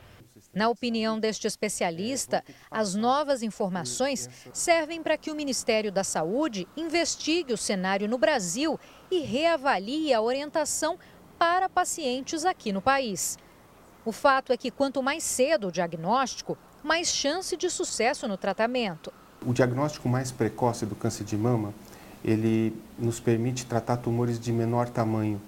Na opinião deste especialista, as novas informações servem para que o Ministério da Saúde investigue o cenário no Brasil e reavalie a orientação para pacientes aqui no país. O fato é que quanto mais cedo o diagnóstico, mais chance de sucesso no tratamento. O diagnóstico mais precoce do câncer de mama, ele nos permite tratar tumores de menor tamanho,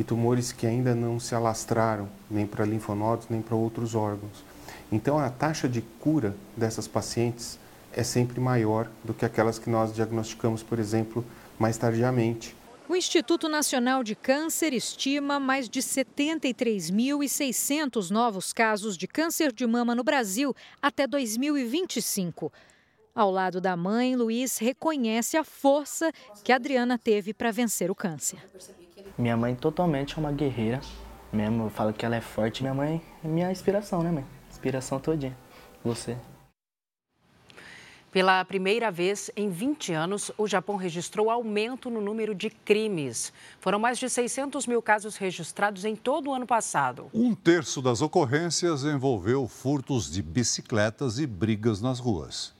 e tumores que ainda não se alastraram nem para linfonodos nem para outros órgãos. Então a taxa de cura dessas pacientes é sempre maior do que aquelas que nós diagnosticamos, por exemplo, mais tardiamente. O Instituto Nacional de Câncer estima mais de 73.600 novos casos de câncer de mama no Brasil até 2025. Ao lado da mãe, Luiz reconhece a força que Adriana teve para vencer o câncer. Minha mãe totalmente é uma guerreira. Mesmo, eu falo que ela é forte. Minha mãe é minha inspiração, né, mãe? Inspiração todinha. Você. Pela primeira vez em 20 anos, o Japão registrou aumento no número de crimes. Foram mais de 600 mil casos registrados em todo o ano passado. Um terço das ocorrências envolveu furtos de bicicletas e brigas nas ruas.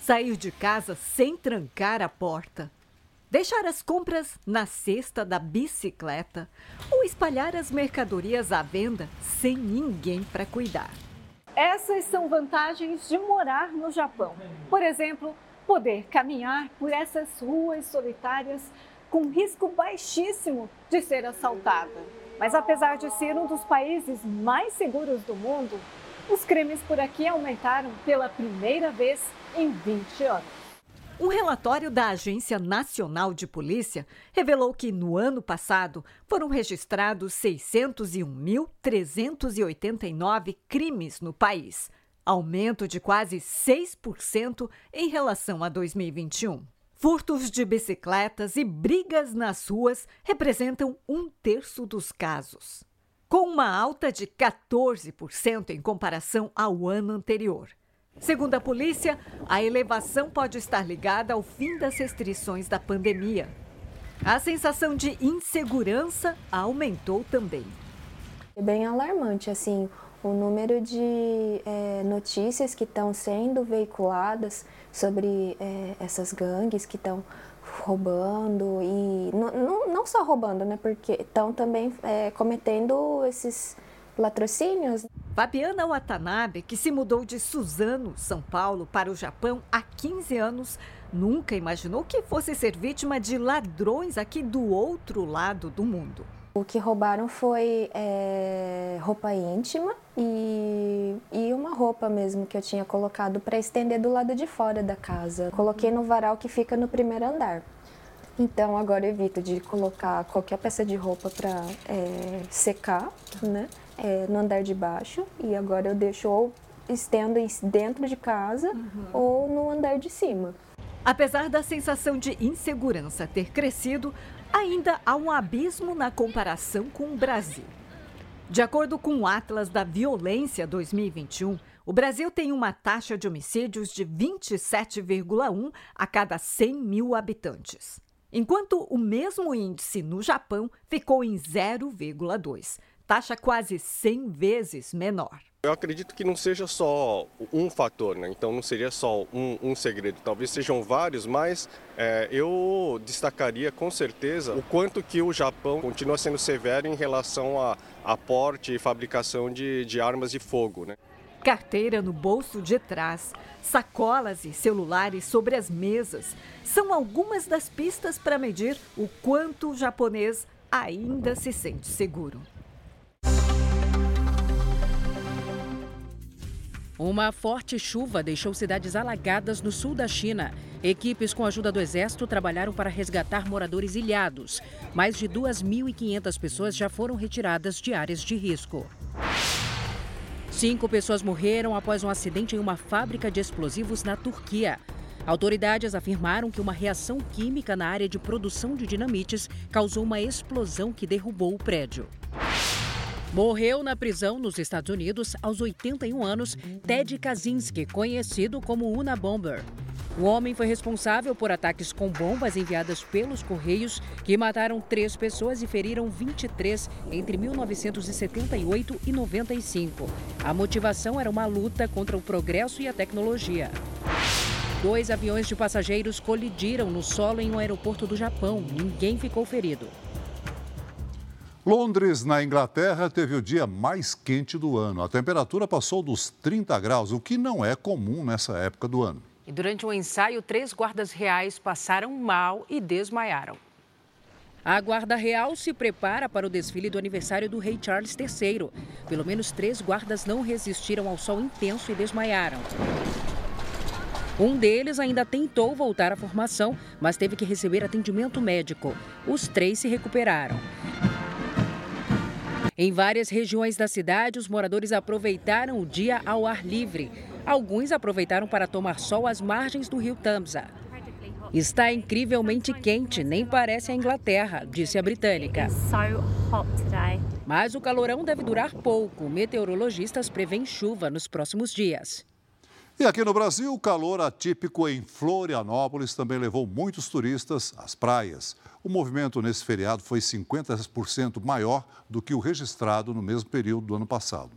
Sair de casa sem trancar a porta. Deixar as compras na cesta da bicicleta ou espalhar as mercadorias à venda sem ninguém para cuidar. Essas são vantagens de morar no Japão. Por exemplo, poder caminhar por essas ruas solitárias com risco baixíssimo de ser assaltada. Mas apesar de ser um dos países mais seguros do mundo, os crimes por aqui aumentaram pela primeira vez em 20 anos. Um relatório da Agência Nacional de Polícia revelou que no ano passado foram registrados 601.389 crimes no país, aumento de quase 6% em relação a 2021. Furtos de bicicletas e brigas nas ruas representam um terço dos casos, com uma alta de 14% em comparação ao ano anterior. Segundo a polícia, a elevação pode estar ligada ao fim das restrições da pandemia. A sensação de insegurança aumentou também. É bem alarmante, assim, o número de é, notícias que estão sendo veiculadas sobre é, essas gangues que estão roubando e não, só roubando, né? Porque estão também é, cometendo esses latrocínios. Fabiana Watanabe, que se mudou de Suzano, São Paulo, para o Japão há 15 anos, nunca imaginou que fosse ser vítima de ladrões aqui do outro lado do mundo. O que roubaram foi é, roupa íntima e, e uma roupa mesmo que eu tinha colocado para estender do lado de fora da casa. Coloquei no varal que fica no primeiro andar. Então agora evito de colocar qualquer peça de roupa para é, secar, né? É, no andar de baixo e agora eu deixo ou estendo dentro de casa uhum. ou no andar de cima. Apesar da sensação de insegurança ter crescido, ainda há um abismo na comparação com o Brasil. De acordo com o Atlas da Violência 2021, o Brasil tem uma taxa de homicídios de 27,1 a cada 100 mil habitantes, enquanto o mesmo índice no Japão ficou em 0,2 taxa quase 100 vezes menor. Eu acredito que não seja só um fator, né? então não seria só um, um segredo, talvez sejam vários, mas é, eu destacaria com certeza o quanto que o Japão continua sendo severo em relação a, a porte e fabricação de, de armas de fogo. Né? Carteira no bolso de trás, sacolas e celulares sobre as mesas são algumas das pistas para medir o quanto o japonês ainda se sente seguro. Uma forte chuva deixou cidades alagadas no sul da China. Equipes com ajuda do exército trabalharam para resgatar moradores ilhados. Mais de 2.500 pessoas já foram retiradas de áreas de risco. Cinco pessoas morreram após um acidente em uma fábrica de explosivos na Turquia. Autoridades afirmaram que uma reação química na área de produção de dinamites causou uma explosão que derrubou o prédio. Morreu na prisão nos Estados Unidos aos 81 anos Ted Kaczynski, conhecido como Una Bomber. O homem foi responsável por ataques com bombas enviadas pelos Correios, que mataram três pessoas e feriram 23 entre 1978 e 95. A motivação era uma luta contra o progresso e a tecnologia. Dois aviões de passageiros colidiram no solo em um aeroporto do Japão. Ninguém ficou ferido. Londres, na Inglaterra, teve o dia mais quente do ano. A temperatura passou dos 30 graus, o que não é comum nessa época do ano. E durante um ensaio, três guardas reais passaram mal e desmaiaram. A Guarda Real se prepara para o desfile do aniversário do rei Charles III. Pelo menos três guardas não resistiram ao sol intenso e desmaiaram. Um deles ainda tentou voltar à formação, mas teve que receber atendimento médico. Os três se recuperaram. Em várias regiões da cidade, os moradores aproveitaram o dia ao ar livre. Alguns aproveitaram para tomar sol às margens do rio Tamsa. Está incrivelmente quente, nem parece a Inglaterra, disse a britânica. Mas o calorão deve durar pouco. Meteorologistas prevêem chuva nos próximos dias. E aqui no Brasil, o calor atípico em Florianópolis também levou muitos turistas às praias. O movimento nesse feriado foi 50% maior do que o registrado no mesmo período do ano passado.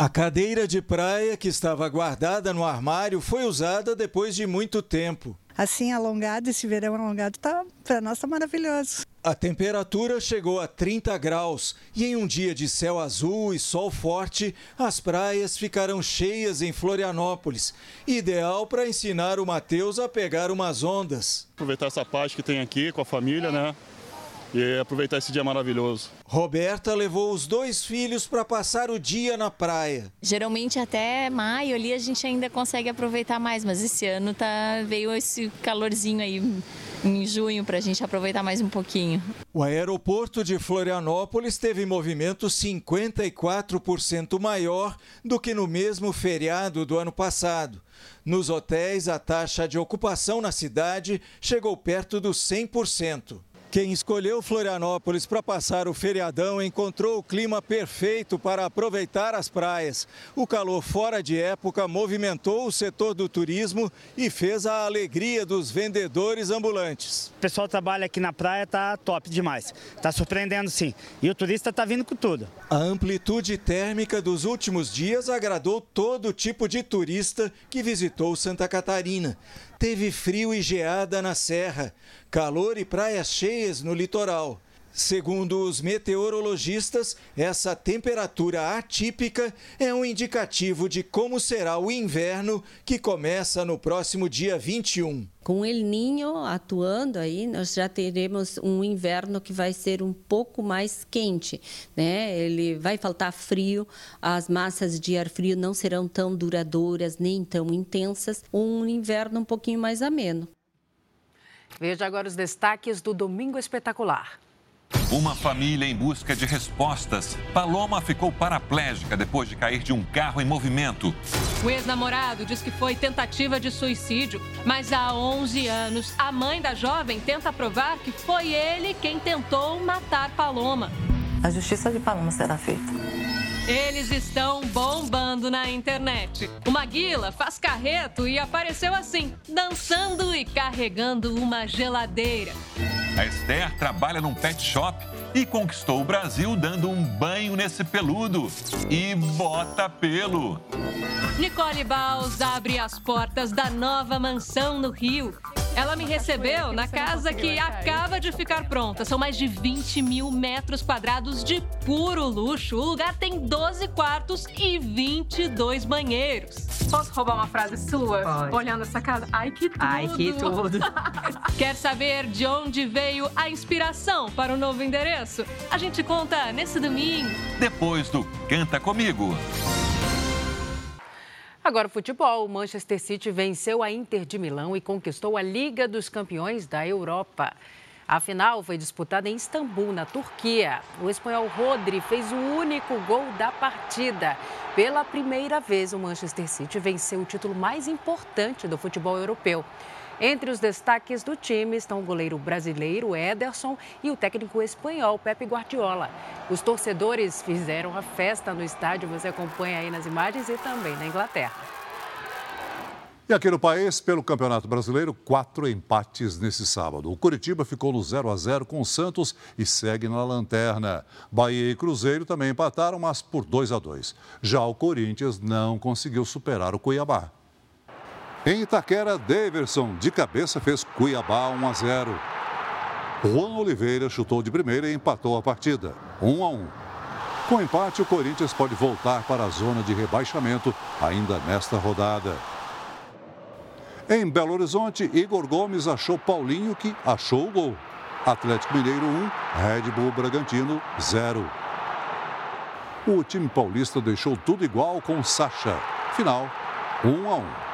A cadeira de praia que estava guardada no armário foi usada depois de muito tempo. Assim, alongado, esse verão alongado, tá, para nós está maravilhoso. A temperatura chegou a 30 graus e em um dia de céu azul e sol forte, as praias ficaram cheias em Florianópolis. Ideal para ensinar o Matheus a pegar umas ondas. Aproveitar essa paz que tem aqui com a família, né? E aproveitar esse dia maravilhoso. Roberta levou os dois filhos para passar o dia na praia. Geralmente até maio ali a gente ainda consegue aproveitar mais, mas esse ano tá veio esse calorzinho aí em junho para a gente aproveitar mais um pouquinho. O aeroporto de Florianópolis teve movimento 54% maior do que no mesmo feriado do ano passado. Nos hotéis, a taxa de ocupação na cidade chegou perto dos 100%. Quem escolheu Florianópolis para passar o feriadão encontrou o clima perfeito para aproveitar as praias. O calor fora de época movimentou o setor do turismo e fez a alegria dos vendedores ambulantes. O pessoal que trabalha aqui na praia tá top demais. Tá surpreendendo sim. E o turista tá vindo com tudo. A amplitude térmica dos últimos dias agradou todo tipo de turista que visitou Santa Catarina. Teve frio e geada na serra, calor e praias cheias no litoral. Segundo os meteorologistas, essa temperatura atípica é um indicativo de como será o inverno que começa no próximo dia 21. Com o El Ninho atuando aí, nós já teremos um inverno que vai ser um pouco mais quente, né? Ele vai faltar frio, as massas de ar frio não serão tão duradouras nem tão intensas, um inverno um pouquinho mais ameno. Veja agora os destaques do Domingo Espetacular. Uma família em busca de respostas. Paloma ficou paraplégica depois de cair de um carro em movimento. O ex-namorado diz que foi tentativa de suicídio, mas há 11 anos a mãe da jovem tenta provar que foi ele quem tentou matar Paloma. A justiça de Paloma será feita. Eles estão bombando na internet. O Maguila faz carreto e apareceu assim, dançando e carregando uma geladeira. A Esther trabalha num pet shop e conquistou o Brasil dando um banho nesse peludo. E bota pelo. Nicole Baus abre as portas da nova mansão no Rio. Ela me recebeu na casa que acaba de ficar pronta. São mais de 20 mil metros quadrados de puro luxo. O lugar tem 12 quartos e 22 banheiros. Posso roubar uma frase sua? Pode. Olhando essa casa? Ai, que tudo! Ai, que tudo! Quer saber de onde veio a inspiração para o novo endereço? A gente conta nesse domingo. Depois do Canta Comigo. Agora, futebol. O Manchester City venceu a Inter de Milão e conquistou a Liga dos Campeões da Europa. A final foi disputada em Istambul, na Turquia. O espanhol Rodri fez o único gol da partida. Pela primeira vez, o Manchester City venceu o título mais importante do futebol europeu. Entre os destaques do time estão o goleiro brasileiro Ederson e o técnico espanhol Pepe Guardiola. Os torcedores fizeram a festa no estádio, você acompanha aí nas imagens e também na Inglaterra. E aqui no país, pelo Campeonato Brasileiro, quatro empates nesse sábado. O Curitiba ficou no 0 a 0 com o Santos e segue na lanterna. Bahia e Cruzeiro também empataram, mas por 2 a 2. Já o Corinthians não conseguiu superar o Cuiabá. Em Itaquera, Daverson de cabeça fez Cuiabá 1 a 0. Juan Oliveira chutou de primeira e empatou a partida, 1 a 1. Com empate, o Corinthians pode voltar para a zona de rebaixamento ainda nesta rodada. Em Belo Horizonte, Igor Gomes achou Paulinho que achou o gol. Atlético Mineiro 1, Red Bull Bragantino 0. O time paulista deixou tudo igual com Sacha. Final 1 a 1.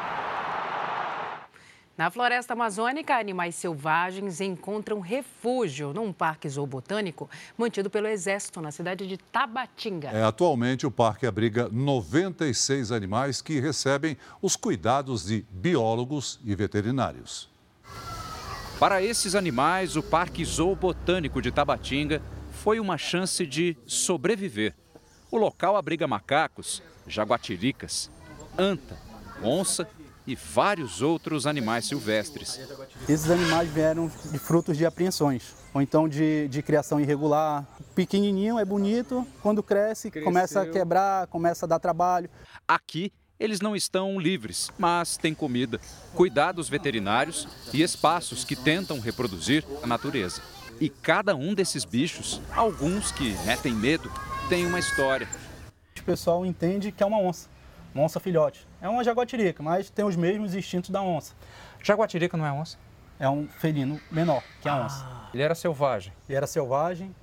Na floresta amazônica, animais selvagens encontram refúgio num parque zoobotânico mantido pelo Exército na cidade de Tabatinga. É, atualmente, o parque abriga 96 animais que recebem os cuidados de biólogos e veterinários. Para esses animais, o Parque Zoobotânico de Tabatinga foi uma chance de sobreviver. O local abriga macacos, jaguatiricas, anta, onça e vários outros animais silvestres. Esses animais vieram de frutos de apreensões, ou então de, de criação irregular. Pequenininho é bonito, quando cresce, Cresceu. começa a quebrar, começa a dar trabalho. Aqui, eles não estão livres, mas têm comida, cuidados veterinários e espaços que tentam reproduzir a natureza. E cada um desses bichos, alguns que metem medo, tem uma história. O pessoal entende que é uma onça, uma onça filhote. É uma jaguatirica, mas tem os mesmos instintos da onça. Jaguatirica não é onça? É um felino menor que a onça. Ele era selvagem? Ele era selvagem,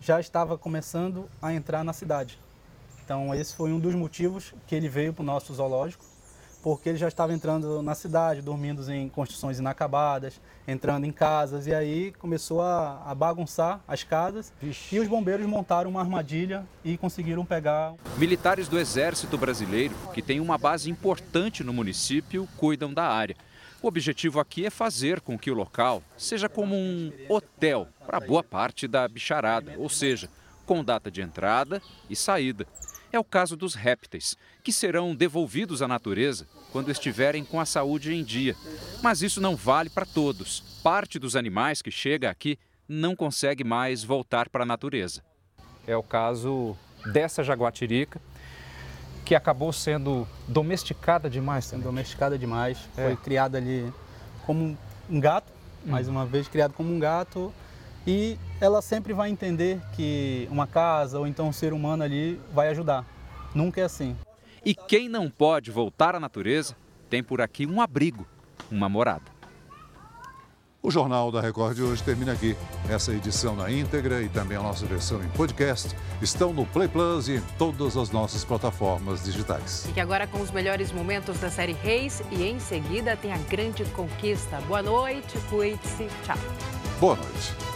já estava começando a entrar na cidade. Então esse foi um dos motivos que ele veio para o nosso zoológico porque ele já estava entrando na cidade, dormindo em construções inacabadas, entrando em casas, e aí começou a, a bagunçar as casas. Vixe. E os bombeiros montaram uma armadilha e conseguiram pegar. Militares do Exército Brasileiro, que tem uma base importante no município, cuidam da área. O objetivo aqui é fazer com que o local seja como um hotel para boa parte da bicharada, ou seja, com data de entrada e saída. É o caso dos répteis, que serão devolvidos à natureza quando estiverem com a saúde em dia. Mas isso não vale para todos. Parte dos animais que chega aqui não consegue mais voltar para a natureza. É o caso dessa jaguatirica, que acabou sendo domesticada demais. Sendo domesticada demais. É. Foi criada ali como um gato, mais hum. uma vez criado como um gato e ela sempre vai entender que uma casa ou então um ser humano ali vai ajudar. Nunca é assim. E quem não pode voltar à natureza tem por aqui um abrigo, uma morada. O Jornal da Record de hoje termina aqui. Essa edição na íntegra e também a nossa versão em podcast estão no Play Plus e em todas as nossas plataformas digitais. Fique agora com os melhores momentos da série Reis e em seguida tem a grande conquista. Boa noite, cuide-se, tchau. Boa noite.